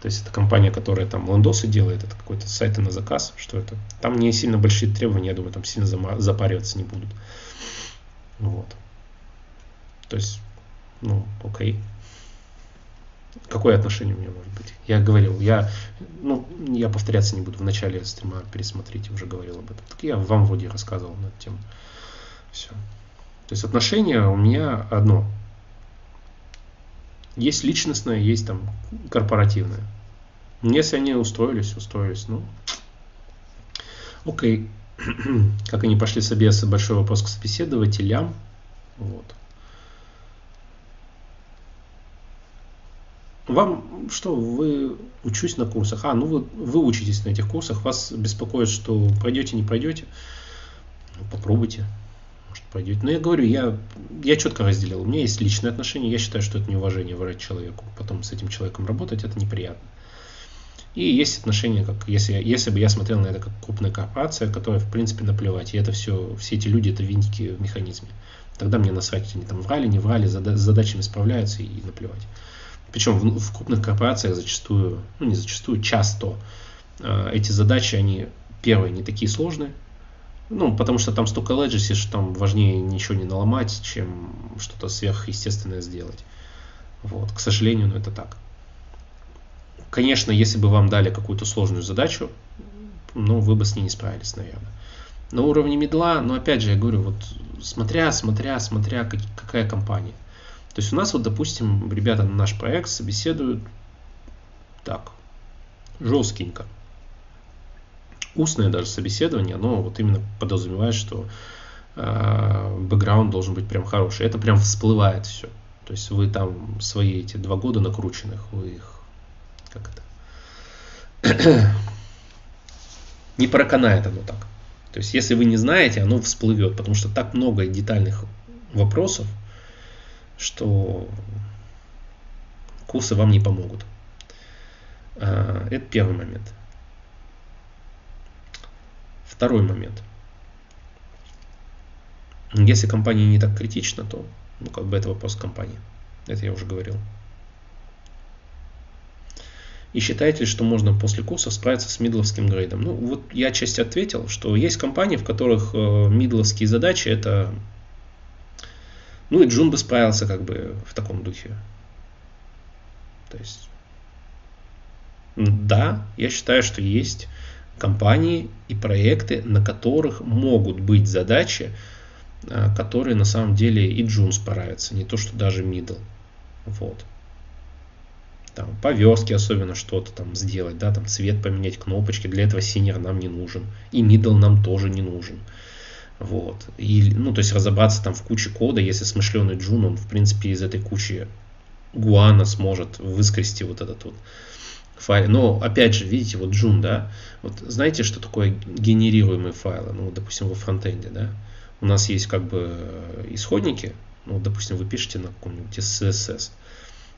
То есть это компания, которая там лендосы делает, это какой-то сайт на заказ, что это? Там не сильно большие требования, я думаю, там сильно запариваться не будут. Вот. То есть, ну, окей. Какое отношение у меня может быть? Я говорил, я, ну, я повторяться не буду. В начале стрима пересмотрите, уже говорил об этом. Так я вам вроде рассказывал на эту тему. Все. То есть отношение у меня одно. Есть личностное, есть там корпоративное. Если они устроились, устроились, ну, окей. Как они пошли собесы, большой вопрос к собеседователям. Вот. Вам что, вы учусь на курсах? А, ну вы, вы учитесь на этих курсах, вас беспокоит, что пройдете, не пройдете. Попробуйте может, пойдете. Но я говорю, я, я четко разделил. У меня есть личные отношения, я считаю, что это неуважение врать человеку. Потом с этим человеком работать, это неприятно. И есть отношения, как если, если бы я смотрел на это как крупная корпорация, которая, в принципе, наплевать. И это все, все эти люди, это винтики в механизме. Тогда мне насрать, они там врали, не врали, с задачами справляются и наплевать. Причем в, в крупных корпорациях зачастую, ну не зачастую, часто э, эти задачи, они, первые, не такие сложные, ну, потому что там столько legacy, что там важнее ничего не наломать, чем что-то сверхъестественное сделать. Вот, к сожалению, но это так. Конечно, если бы вам дали какую-то сложную задачу, ну, вы бы с ней не справились, наверное. На уровне медла, но опять же, я говорю, вот смотря, смотря, смотря, как, какая компания. То есть у нас вот, допустим, ребята на наш проект собеседуют так, жесткенько устное даже собеседование, оно вот именно подразумевает, что э, бэкграунд должен быть прям хороший. Это прям всплывает все. То есть вы там свои эти два года накрученных, вы их как это не проканает оно так. То есть если вы не знаете, оно всплывет, потому что так много детальных вопросов, что курсы вам не помогут. Э, это первый момент. Второй момент. Если компания не так критична, то ну, как бы это вопрос компании. Это я уже говорил. И считаете что можно после курса справиться с мидловским грейдом? Ну, вот я часть ответил, что есть компании, в которых э, мидловские задачи это... Ну, и Джун бы справился как бы в таком духе. То есть, да, я считаю, что есть компании и проекты, на которых могут быть задачи, э, которые на самом деле и Джун справится, не то, что даже middle. Вот там, по верстке особенно что-то там сделать, да, там цвет поменять, кнопочки, для этого senior нам не нужен, и middle нам тоже не нужен. Вот. И, ну, то есть разобраться там в куче кода, если смышленый джун, он, в принципе, из этой кучи гуана сможет выскрести вот этот вот файл. Но, опять же, видите, вот джун, да, вот знаете, что такое генерируемые файлы, ну, допустим, во фронтенде, да, у нас есть как бы исходники, ну, допустим, вы пишете на каком-нибудь CSS,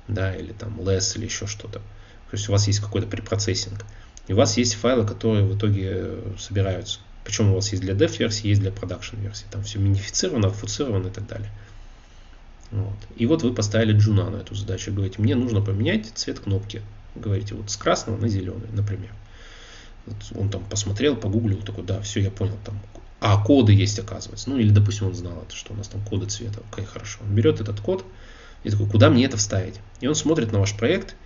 да, или там less, или еще что-то. То есть у вас есть какой-то препроцессинг. И у вас есть файлы, которые в итоге собираются. Причем у вас есть для dev версии, есть для production версии. Там все минифицировано, фуцировано и так далее. Вот. И вот вы поставили джуна на эту задачу. Говорите, мне нужно поменять цвет кнопки. Говорите, вот с красного на зеленый, например. Вот он там посмотрел, погуглил, такой, да, все, я понял, там, а коды есть, оказывается. Ну, или, допустим, он знал это, что у нас там коды цвета. Окей, хорошо. Он берет этот код, и такой, куда мне это вставить? И он смотрит на ваш проект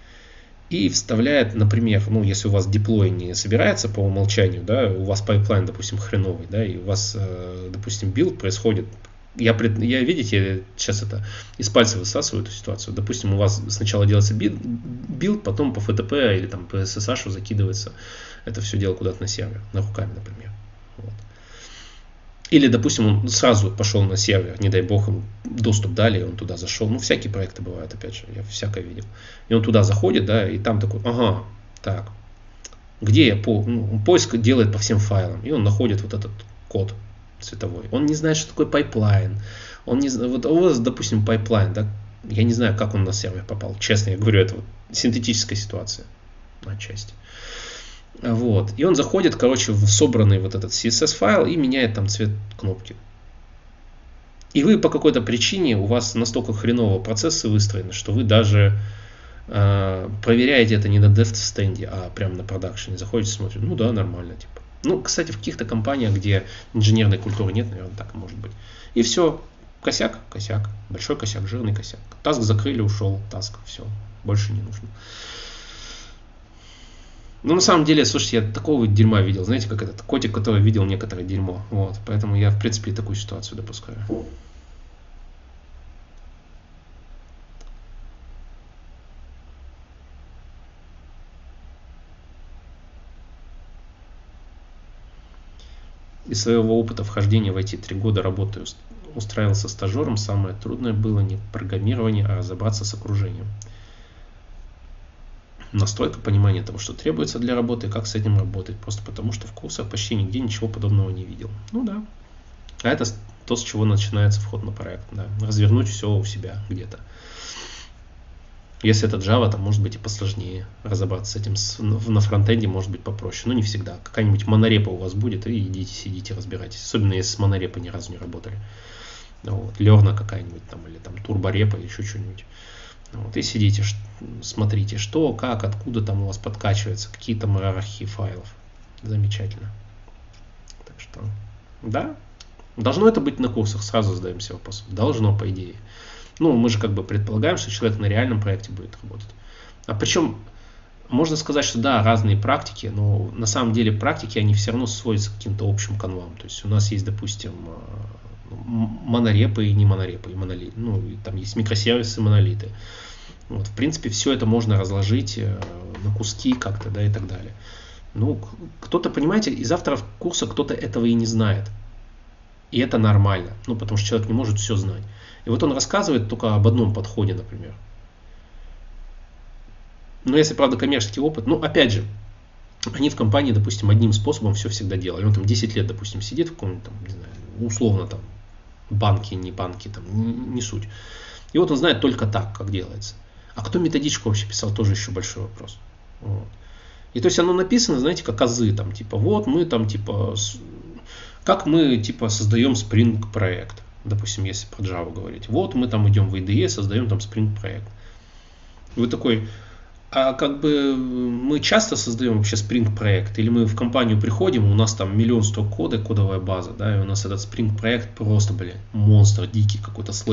и вставляет, например, ну, если у вас деплой не собирается по умолчанию, да, у вас pipeline, допустим, хреновый, да, и у вас, э, допустим, build происходит я, я, видите, сейчас это из пальца высасываю эту ситуацию. Допустим, у вас сначала делается build, потом по FTP или там по SSH закидывается это все дело куда-то на сервер, на руками, например. Вот. Или, допустим, он сразу пошел на сервер, не дай бог, ему доступ дали, он туда зашел. Ну, всякие проекты бывают, опять же, я всякое видел. И он туда заходит, да, и там такой, ага, так, где я по... Ну, поиск делает по всем файлам, и он находит вот этот код цветовой. Он не знает, что такое pipeline. Он не вот у вас, допустим, pipeline, да, я не знаю, как он на сервер попал. Честно, я говорю, это вот синтетическая ситуация отчасти. Вот. И он заходит, короче, в собранный вот этот CSS файл и меняет там цвет кнопки. И вы по какой-то причине, у вас настолько хреново процессы выстроены, что вы даже э, проверяете это не на dev стенде, а прямо на продакшене. Заходите, смотрите, ну да, нормально, типа. Ну, кстати, в каких-то компаниях, где инженерной культуры нет, наверное, так может быть. И все, косяк, косяк, большой косяк, жирный косяк. Таск закрыли, ушел, таск, все, больше не нужно. Ну, на самом деле, слушайте, я такого дерьма видел. Знаете, как этот котик, который видел некоторое дерьмо. Вот. Поэтому я, в принципе, такую ситуацию допускаю. Из своего опыта вхождения в эти три года работы устраивался стажером, самое трудное было не программирование, а разобраться с окружением настройка понимания того, что требуется для работы как с этим работать. Просто потому, что в курсах почти нигде ничего подобного не видел. Ну да. А это то, с чего начинается вход на проект. Да. Развернуть все у себя где-то. Если это Java, то может быть и посложнее разобраться с этим. На фронтенде может быть попроще, но не всегда. Какая-нибудь монорепа у вас будет, и идите, сидите, разбирайтесь. Особенно если с монорепой ни разу не работали. Вот. Лерна какая-нибудь там, или там турборепа, или еще что-нибудь. Вот, и сидите, смотрите, что, как, откуда там у вас подкачивается, какие там иерархии файлов. Замечательно. Так что, да, должно это быть на курсах, сразу задаемся вопросом. Должно, по идее. Ну, мы же как бы предполагаем, что человек на реальном проекте будет работать. А причем, можно сказать, что да, разные практики, но на самом деле практики, они все равно сводятся к каким-то общим канвам. То есть у нас есть, допустим, монорепы и не монорепы, и монолит, ну, и там есть микросервисы, монолиты. Вот, в принципе, все это можно разложить э, на куски как-то, да, и так далее. Ну, кто-то, понимаете, из авторов курса кто-то этого и не знает. И это нормально, ну, потому что человек не может все знать. И вот он рассказывает только об одном подходе, например. Но если, правда, коммерческий опыт, ну, опять же, они в компании, допустим, одним способом все всегда делали. Он там 10 лет, допустим, сидит в каком-нибудь, там, не знаю, условно там, банки, не банки, там, не, суть. И вот он знает только так, как делается. А кто методичку вообще писал, тоже еще большой вопрос. Вот. И то есть оно написано, знаете, как азы, там, типа, вот мы там, типа, как мы, типа, создаем Spring проект, допустим, если про Java говорить. Вот мы там идем в IDE, создаем там Spring проект. И вы такой, А как бы мы часто создаем вообще Spring проект, или мы в компанию приходим, у нас там миллион строк кода, кодовая база, да, и у нас этот Spring проект просто, блин, монстр дикий какой-то с.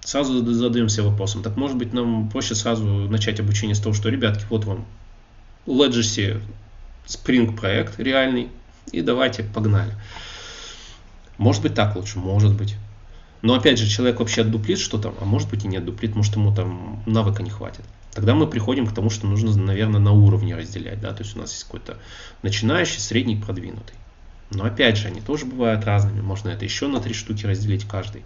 Сразу задаемся вопросом, так может быть нам проще сразу начать обучение с того, что, ребятки, вот вам Legacy Spring проект реальный, и давайте, погнали. Может быть так лучше, может быть. Но опять же, человек вообще отдуплит что там, а может быть и не отдуплит, может ему там навыка не хватит. Тогда мы приходим к тому, что нужно, наверное, на уровне разделять. Да? То есть у нас есть какой-то начинающий, средний, продвинутый. Но опять же, они тоже бывают разными. Можно это еще на три штуки разделить каждый.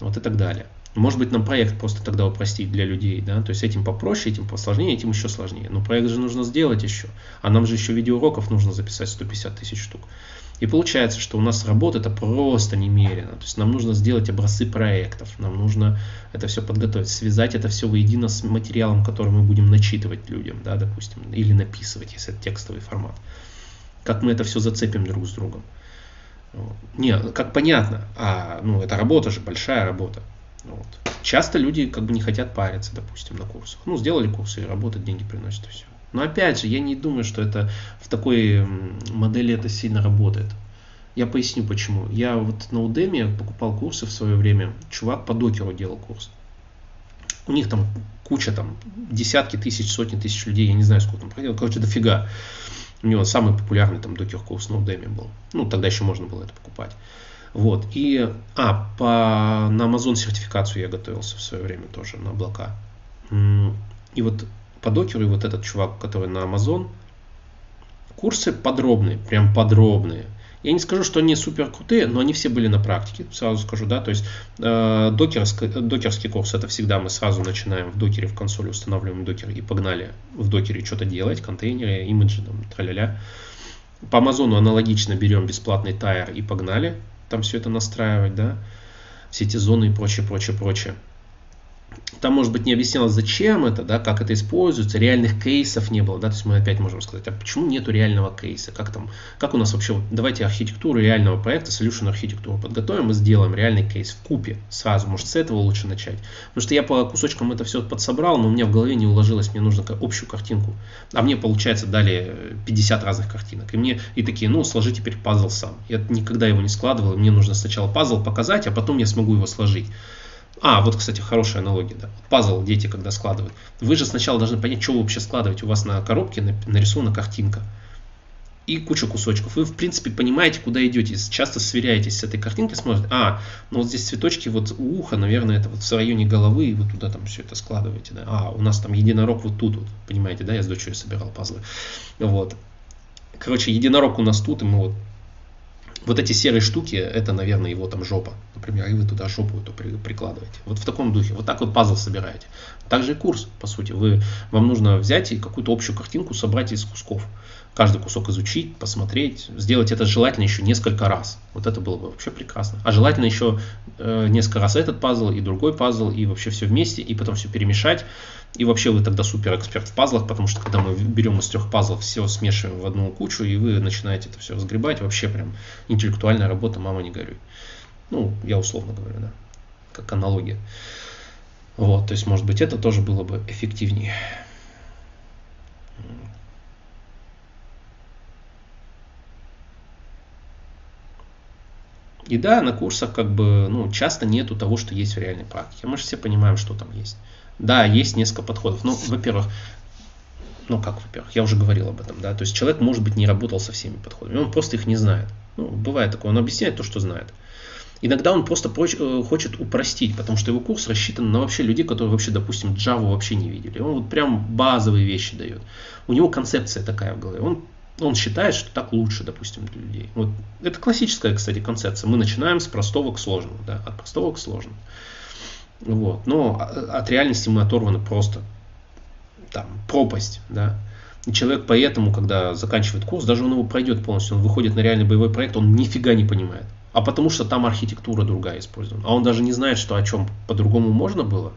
Вот и так далее. Может быть, нам проект просто тогда упростить для людей, да, то есть этим попроще, этим посложнее, этим еще сложнее. Но проект же нужно сделать еще, а нам же еще видеоуроков нужно записать 150 тысяч штук. И получается, что у нас работа это просто немерено. То есть нам нужно сделать образцы проектов, нам нужно это все подготовить, связать это все воедино с материалом, который мы будем начитывать людям, да, допустим, или написывать, если это текстовый формат. Как мы это все зацепим друг с другом. Не, как понятно, а ну это работа же, большая работа. Вот. Часто люди как бы не хотят париться, допустим, на курсах. Ну, сделали курсы и работать, деньги приносят и все. Но опять же, я не думаю, что это в такой модели это сильно работает. Я поясню почему. Я вот на Udemy покупал курсы в свое время. Чувак по докеру делал курс. У них там куча, там, десятки тысяч, сотни тысяч людей, я не знаю, сколько там проделал, короче, дофига. У него самый популярный там докер курс на Udemy был. Ну, тогда еще можно было это покупать. Вот. И, а, по, на Amazon сертификацию я готовился в свое время тоже, на облака. И вот по докеру, и вот этот чувак, который на Amazon, курсы подробные, прям подробные. Я не скажу, что они супер крутые, но они все были на практике, сразу скажу, да, то есть э, докерский, докерский курс это всегда мы сразу начинаем в докере, в консоли устанавливаем докер и погнали в докере что-то делать, контейнеры, имиджи, там, траля-ля. По Амазону аналогично берем бесплатный тайр и погнали, там все это настраивать, да, все эти зоны и прочее, прочее, прочее. Там, может быть, не объяснялось, зачем это, да, как это используется, реальных кейсов не было, да, то есть мы опять можем сказать, а почему нету реального кейса, как там, как у нас вообще, давайте архитектуру реального проекта, solution архитектуру подготовим и сделаем реальный кейс в купе сразу, может, с этого лучше начать, потому что я по кусочкам это все подсобрал, но у меня в голове не уложилось, мне нужно общую картинку, а мне, получается, дали 50 разных картинок, и мне, и такие, ну, сложи теперь пазл сам, я никогда его не складывал, мне нужно сначала пазл показать, а потом я смогу его сложить, а, вот, кстати, хорошая аналогия, да. Пазл дети, когда складывают. Вы же сначала должны понять, что вы вообще складываете. У вас на коробке нарисована картинка и куча кусочков. Вы, в принципе, понимаете, куда идете. Часто сверяетесь с этой картинкой, смотрите, а, ну вот здесь цветочки вот у уха, наверное, это вот в районе головы, и вы туда там все это складываете. Да? А, у нас там единорог вот тут, вот, понимаете, да, я с дочерью собирал пазлы. Вот. Короче, единорог у нас тут, и мы вот вот эти серые штуки, это, наверное, его там жопа. Например, и вы туда жопу эту прикладываете. Вот в таком духе. Вот так вот пазл собираете. Также и курс, по сути. Вы, вам нужно взять и какую-то общую картинку собрать из кусков. Каждый кусок изучить, посмотреть, сделать это желательно еще несколько раз. Вот это было бы вообще прекрасно. А желательно еще э, несколько раз этот пазл и другой пазл, и вообще все вместе, и потом все перемешать и вообще вы тогда супер эксперт в пазлах, потому что когда мы берем из трех пазлов, все смешиваем в одну кучу, и вы начинаете это все разгребать, вообще прям интеллектуальная работа, мама не горюй. Ну, я условно говорю, да, как аналогия. Вот, то есть, может быть, это тоже было бы эффективнее. И да, на курсах как бы, ну, часто нету того, что есть в реальной практике. Мы же все понимаем, что там есть. Да, есть несколько подходов. Ну, во-первых, ну как, во-первых, я уже говорил об этом, да, то есть человек, может быть, не работал со всеми подходами, он просто их не знает. Ну, бывает такое, он объясняет то, что знает. Иногда он просто э, хочет упростить, потому что его курс рассчитан на вообще людей, которые вообще, допустим, Java вообще не видели. Он вот прям базовые вещи дает. У него концепция такая в голове. Он, он считает, что так лучше, допустим, для людей. Вот. Это классическая, кстати, концепция. Мы начинаем с простого к сложному, да, от простого к сложному. Вот. Но от реальности мы оторваны просто там пропасть, да. И человек поэтому, когда заканчивает курс, даже он его пройдет полностью, он выходит на реальный боевой проект, он нифига не понимает. А потому что там архитектура другая использована. А он даже не знает, что о чем по-другому можно было.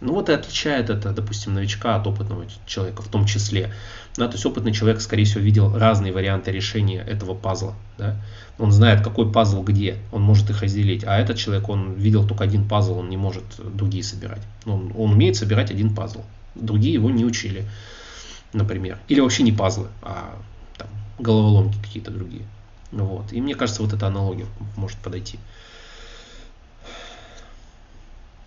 Ну вот и отличает это, допустим, новичка от опытного человека в том числе. Да, то есть опытный человек, скорее всего, видел разные варианты решения этого пазла. Да? Он знает, какой пазл где, он может их разделить. А этот человек, он видел только один пазл, он не может другие собирать. Он, он умеет собирать один пазл. Другие его не учили, например. Или вообще не пазлы, а там, головоломки какие-то другие. Вот. И мне кажется, вот эта аналогия может подойти.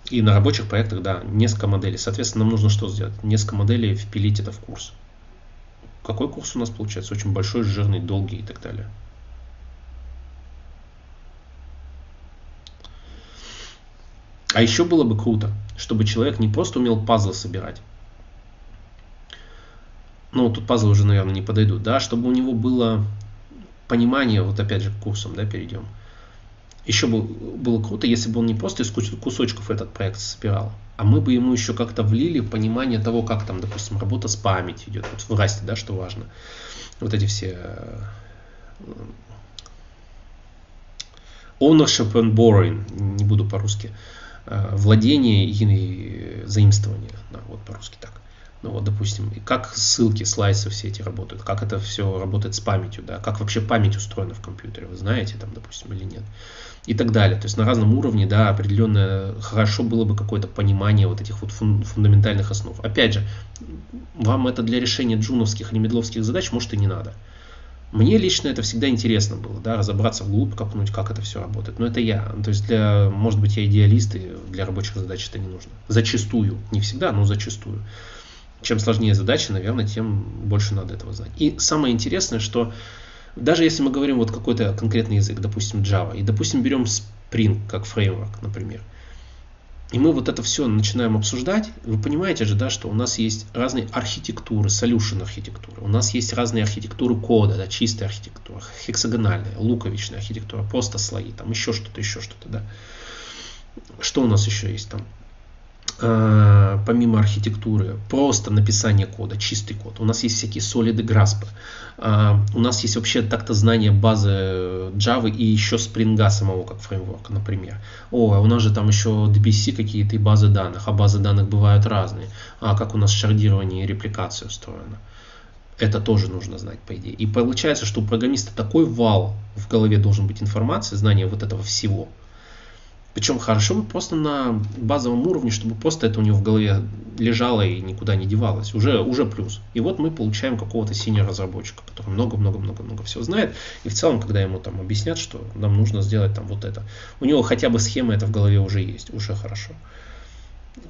И на рабочих проектах, да, несколько моделей. Соответственно, нам нужно что сделать? Несколько моделей впилить это в курс. Какой курс у нас получается? Очень большой, жирный, долгий и так далее. А еще было бы круто, чтобы человек не просто умел пазлы собирать. Ну, тут пазлы уже, наверное, не подойдут, да, чтобы у него было понимание, вот опять же к курсам, да, перейдем. Еще бы было круто, если бы он не просто из кусочков этот проект собирал, а мы бы ему еще как-то влили понимание того, как там, допустим, работа с памятью идет, вот в расте, да, что важно. Вот эти все э, ownership and borrowing, не буду по-русски, э, владение и заимствование, да, вот по-русски так. Ну вот, допустим, как ссылки, слайсы все эти работают, как это все работает с памятью, да, как вообще память устроена в компьютере, вы знаете там, допустим, или нет. И так далее. То есть на разном уровне, да, определенное, хорошо было бы какое-то понимание вот этих вот фундаментальных основ. Опять же, вам это для решения джуновских или медловских задач может и не надо. Мне лично это всегда интересно было, да, разобраться вглубь, копнуть, как это все работает. Но это я. То есть для, может быть, я идеалист, и для рабочих задач это не нужно. Зачастую. Не всегда, но зачастую чем сложнее задача, наверное, тем больше надо этого знать. И самое интересное, что даже если мы говорим вот какой-то конкретный язык, допустим, Java, и, допустим, берем Spring как фреймворк, например, и мы вот это все начинаем обсуждать, вы понимаете же, да, что у нас есть разные архитектуры, solution архитектуры, у нас есть разные архитектуры кода, да, чистая архитектура, хексагональная, луковичная архитектура, просто слои, там еще что-то, еще что-то, да. Что у нас еще есть там? Э, помимо архитектуры, просто написание кода, чистый код. У нас есть всякие solid Grasp. Э, у нас есть вообще так-то знание базы Java и еще Spring самого как фреймворка, например. О, а у нас же там еще DBC какие-то и базы данных, а базы данных бывают разные. А как у нас шардирование и репликация устроена. Это тоже нужно знать, по идее. И получается, что у программиста такой вал в голове должен быть информации, знание вот этого всего – причем хорошо бы просто на базовом уровне, чтобы просто это у него в голове лежало и никуда не девалось. Уже, уже плюс. И вот мы получаем какого-то синего разработчика, который много-много-много-много всего знает. И в целом, когда ему там объяснят, что нам нужно сделать там вот это, у него хотя бы схема это в голове уже есть, уже хорошо.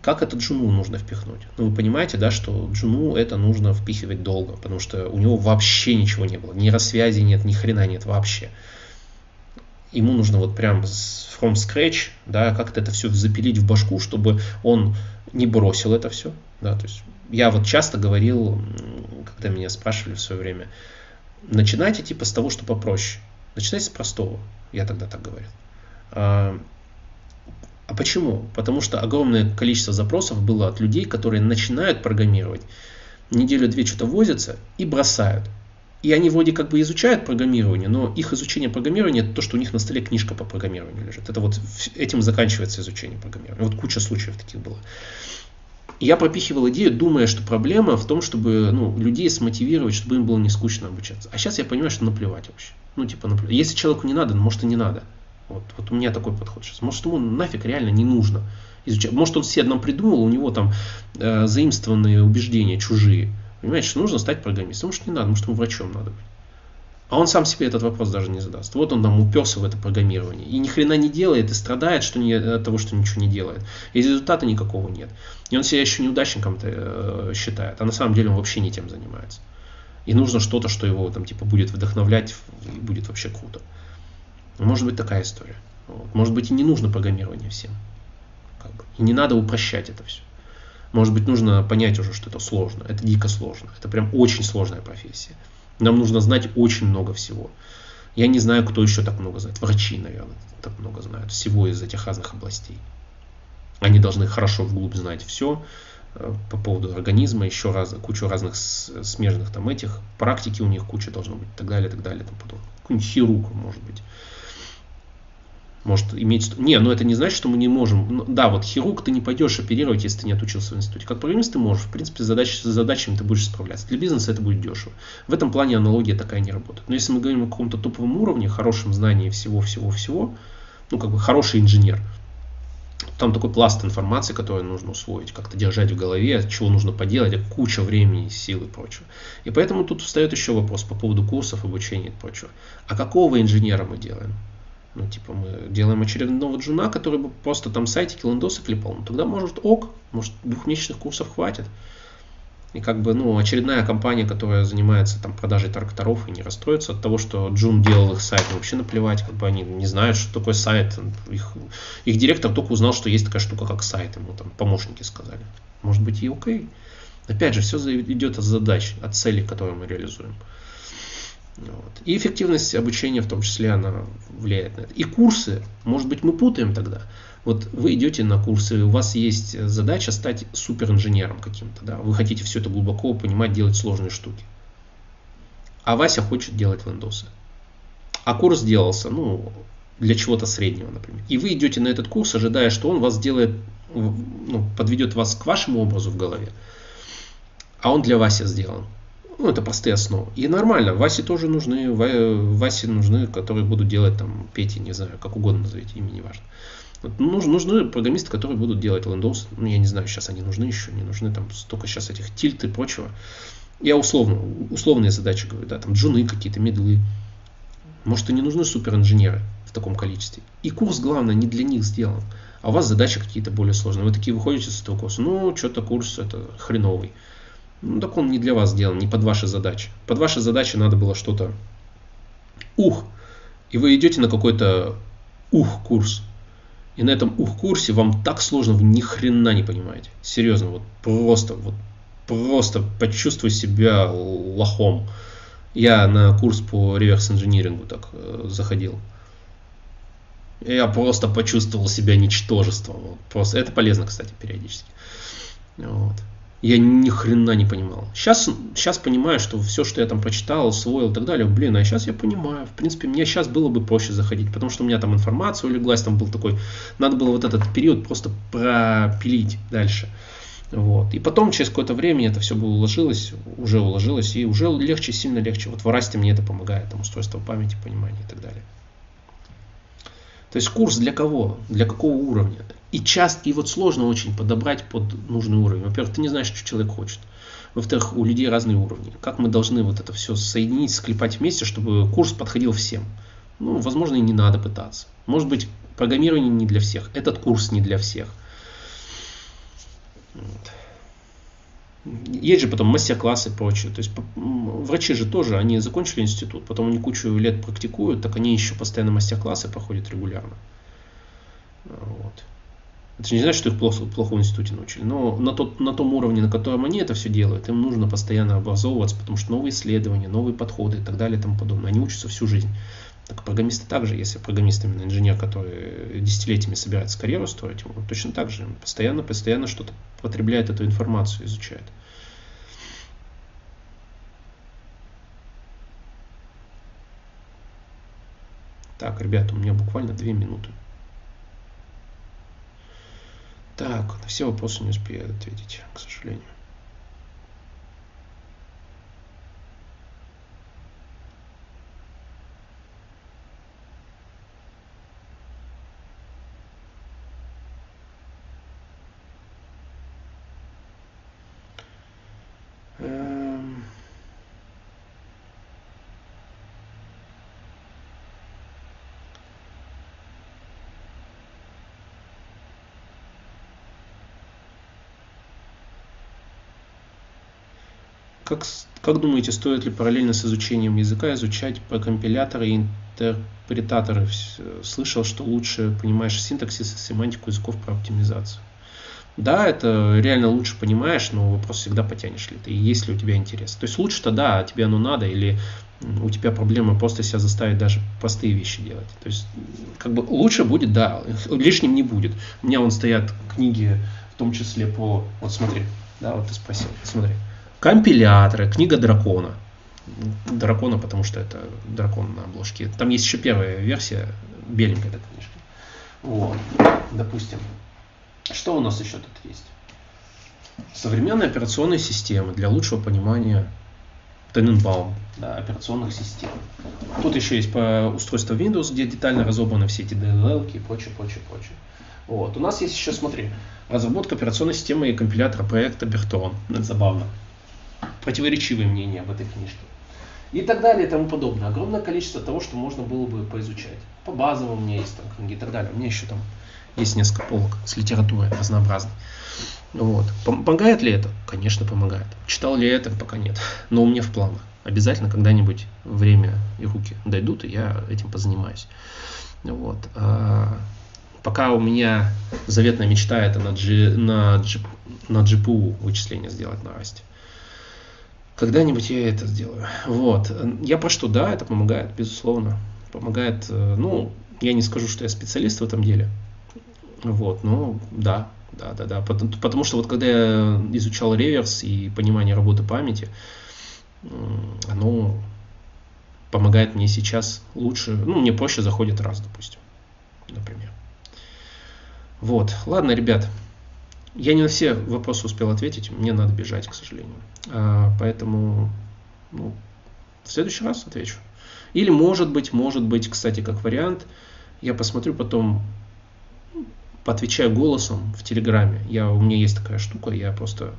Как это джуну нужно впихнуть? Ну, вы понимаете, да, что джуну это нужно впихивать долго, потому что у него вообще ничего не было. Ни рассвязи нет, ни хрена нет вообще ему нужно вот прям from scratch, да, как-то это все запилить в башку, чтобы он не бросил это все, да, то есть я вот часто говорил, когда меня спрашивали в свое время, начинайте типа с того, что попроще, начинайте с простого, я тогда так говорил. А, а почему? Потому что огромное количество запросов было от людей, которые начинают программировать, неделю-две что-то возятся и бросают. И они вроде как бы изучают программирование, но их изучение программирования это то, что у них на столе книжка по программированию лежит. Это вот этим заканчивается изучение программирования. Вот куча случаев таких было. я пропихивал идею, думая, что проблема в том, чтобы ну, людей смотивировать, чтобы им было не скучно обучаться. А сейчас я понимаю, что наплевать вообще. Ну, типа, наплевать. Если человеку не надо, может и не надо. Вот, вот у меня такой подход сейчас. Может, ему нафиг реально не нужно изучать. Может, он себе одном придумал, у него там э, заимствованные убеждения чужие. Понимаете, что нужно стать программистом. Может, не надо, может, ему врачом надо быть. А он сам себе этот вопрос даже не задаст. Вот он там уперся в это программирование. И ни хрена не делает, и страдает что не, от того, что ничего не делает. И результата никакого нет. И он себя еще неудачником-то э, считает. А на самом деле он вообще не тем занимается. И нужно что-то, что его там типа будет вдохновлять и будет вообще круто. Может быть такая история. Вот. Может быть и не нужно программирование всем. Как бы. И не надо упрощать это все. Может быть, нужно понять уже, что это сложно. Это дико сложно. Это прям очень сложная профессия. Нам нужно знать очень много всего. Я не знаю, кто еще так много знает. Врачи, наверное, так много знают. Всего из этих разных областей. Они должны хорошо вглубь знать все э, по поводу организма, еще раз, кучу разных смежных там этих, практики у них куча должно быть, и так далее, и так далее, и тому подобное. Какой-нибудь хирург, может быть может иметь... Не, но это не значит, что мы не можем... Ну, да, вот хирург ты не пойдешь оперировать, если ты не отучился в институте. Как программист ты можешь, в принципе, задач, с задачами ты будешь справляться. Для бизнеса это будет дешево. В этом плане аналогия такая не работает. Но если мы говорим о каком-то топовом уровне, хорошем знании всего-всего-всего, ну, как бы хороший инженер, там такой пласт информации, который нужно усвоить, как-то держать в голове, чего нужно поделать, куча времени, сил и прочего. И поэтому тут встает еще вопрос по поводу курсов, обучения и прочего. А какого инженера мы делаем? Ну, типа, мы делаем очередного джуна, который бы просто там сайтики, лендосы клепал. Ну, тогда может ок, может двухмесячных курсов хватит. И как бы, ну, очередная компания, которая занимается там продажей тракторов и не расстроится от того, что Джун делал их сайт, вообще наплевать, как бы они не знают, что такое сайт. Их, их директор только узнал, что есть такая штука, как сайт, ему там помощники сказали. Может быть и окей. Опять же, все идет от задач, от целей, которые мы реализуем. Вот. И эффективность обучения в том числе она влияет на это. И курсы, может быть, мы путаем тогда. Вот вы идете на курсы, у вас есть задача стать суперинженером каким-то, да, вы хотите все это глубоко понимать, делать сложные штуки. А Вася хочет делать лендосы. А курс делался, ну, для чего-то среднего, например. И вы идете на этот курс, ожидая, что он вас сделает, ну, подведет вас к вашему образу в голове. А он для Васи сделан. Ну, это простые основы. И нормально, Васе тоже нужны, Васе нужны, которые будут делать там Пети, не знаю, как угодно назовите, имя не важно. Нужны, нужны программисты, которые будут делать Windows. Ну, я не знаю, сейчас они нужны еще, не нужны. Там столько сейчас этих тильт и прочего. Я условно, условные задачи говорю, да, там джуны какие-то, медлы. Может, и не нужны суперинженеры в таком количестве. И курс, главное, не для них сделан. А у вас задачи какие-то более сложные. Вы такие выходите с этого курса, ну, что-то курс это хреновый. Ну, так он не для вас сделан, не под ваши задачи. Под ваши задачи надо было что-то ух. И вы идете на какой-то ух курс. И на этом ух-курсе вам так сложно, вы ни хрена не понимаете. Серьезно, вот просто, вот просто почувствуй себя лохом. Я на курс по реверс-инжинирингу так э, заходил. Я просто почувствовал себя ничтожеством. Просто это полезно, кстати, периодически. Вот я ни хрена не понимал. Сейчас, сейчас понимаю, что все, что я там прочитал, усвоил и так далее, блин, а сейчас я понимаю. В принципе, мне сейчас было бы проще заходить, потому что у меня там информация улеглась, там был такой, надо было вот этот период просто пропилить дальше. Вот. И потом, через какое-то время это все было уложилось, уже уложилось, и уже легче, сильно легче. Вот в Расте мне это помогает, там устройство памяти, понимания и так далее. То есть курс для кого? Для какого уровня? И часто, и вот сложно очень подобрать под нужный уровень. Во-первых, ты не знаешь, что человек хочет. Во-вторых, у людей разные уровни. Как мы должны вот это все соединить, склепать вместе, чтобы курс подходил всем? Ну, возможно, и не надо пытаться. Может быть, программирование не для всех. Этот курс не для всех. Вот. Есть же потом мастер-классы и прочее. То есть врачи же тоже, они закончили институт, потом они кучу лет практикуют, так они еще постоянно мастер-классы проходят регулярно. Вот. Это не значит, что их плохо, плохо в институте научили, но на, тот, на том уровне, на котором они это все делают, им нужно постоянно образовываться, потому что новые исследования, новые подходы и так далее и тому подобное. Они учатся всю жизнь. Так программисты также, если программист именно инженер, который десятилетиями собирается карьеру строить, он точно так же постоянно, постоянно что-то потребляет эту информацию, изучает. Так, ребята, у меня буквально две минуты. Так, на все вопросы не успею ответить, к сожалению. Как, как думаете, стоит ли параллельно с изучением языка изучать компиляторы и интерпретаторы? Слышал, что лучше понимаешь синтаксис и семантику языков про оптимизацию. Да, это реально лучше понимаешь, но вопрос всегда потянешь ли ты, и есть ли у тебя интерес. То есть лучше-то да, тебе оно надо, или у тебя проблема просто себя заставить даже простые вещи делать. То есть как бы лучше будет, да, лишним не будет. У меня вон стоят книги, в том числе по, вот смотри, да, вот ты спросил, смотри, компиляторы, книга дракона. Дракона, потому что это дракон на обложке. Там есть еще первая версия, беленькая эта книжка. Вот, допустим. Что у нас еще тут есть? Современные операционные системы для лучшего понимания Тененбаум, да, операционных систем. Тут еще есть по устройству Windows, где детально разобраны все эти DLL и прочее, прочее, прочее. Вот. У нас есть еще, смотри, разработка операционной системы и компилятора проекта Бертон. Это забавно. Противоречивые мнения об этой книжке. И так далее и тому подобное. Огромное количество того, что можно было бы поизучать. По базовым у меня есть там книги и так далее. У меня еще там есть несколько полок с литературой разнообразной. Вот. Помогает ли это? Конечно, помогает. Читал ли это? Пока нет. Но у меня в планах. Обязательно когда-нибудь время и руки дойдут, и я этим позанимаюсь. Вот. А пока у меня заветная мечта это на, G, на, G, на GPU вычисления сделать на расте. Когда-нибудь я это сделаю. Вот. Я про что? Да, это помогает, безусловно. Помогает, э, ну, я не скажу, что я специалист в этом деле. Вот, ну, да, да, да, да. Потому, потому что вот когда я изучал реверс и понимание работы памяти, оно помогает мне сейчас лучше, ну, мне проще заходит раз, допустим, например. Вот, ладно, ребят, я не на все вопросы успел ответить, мне надо бежать, к сожалению. А, поэтому ну, в следующий раз отвечу. Или может быть, может быть, кстати, как вариант, я посмотрю потом, поотвечаю голосом в Телеграме. Я, у меня есть такая штука, я просто,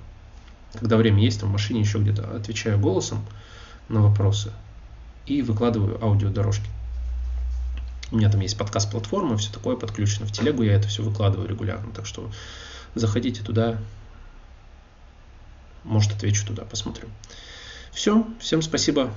когда время есть, там в машине еще где-то, отвечаю голосом на вопросы и выкладываю аудиодорожки. У меня там есть подкаст-платформа, все такое подключено. В телегу я это все выкладываю регулярно. Так что заходите туда. Может, отвечу туда, посмотрю. Все, всем спасибо,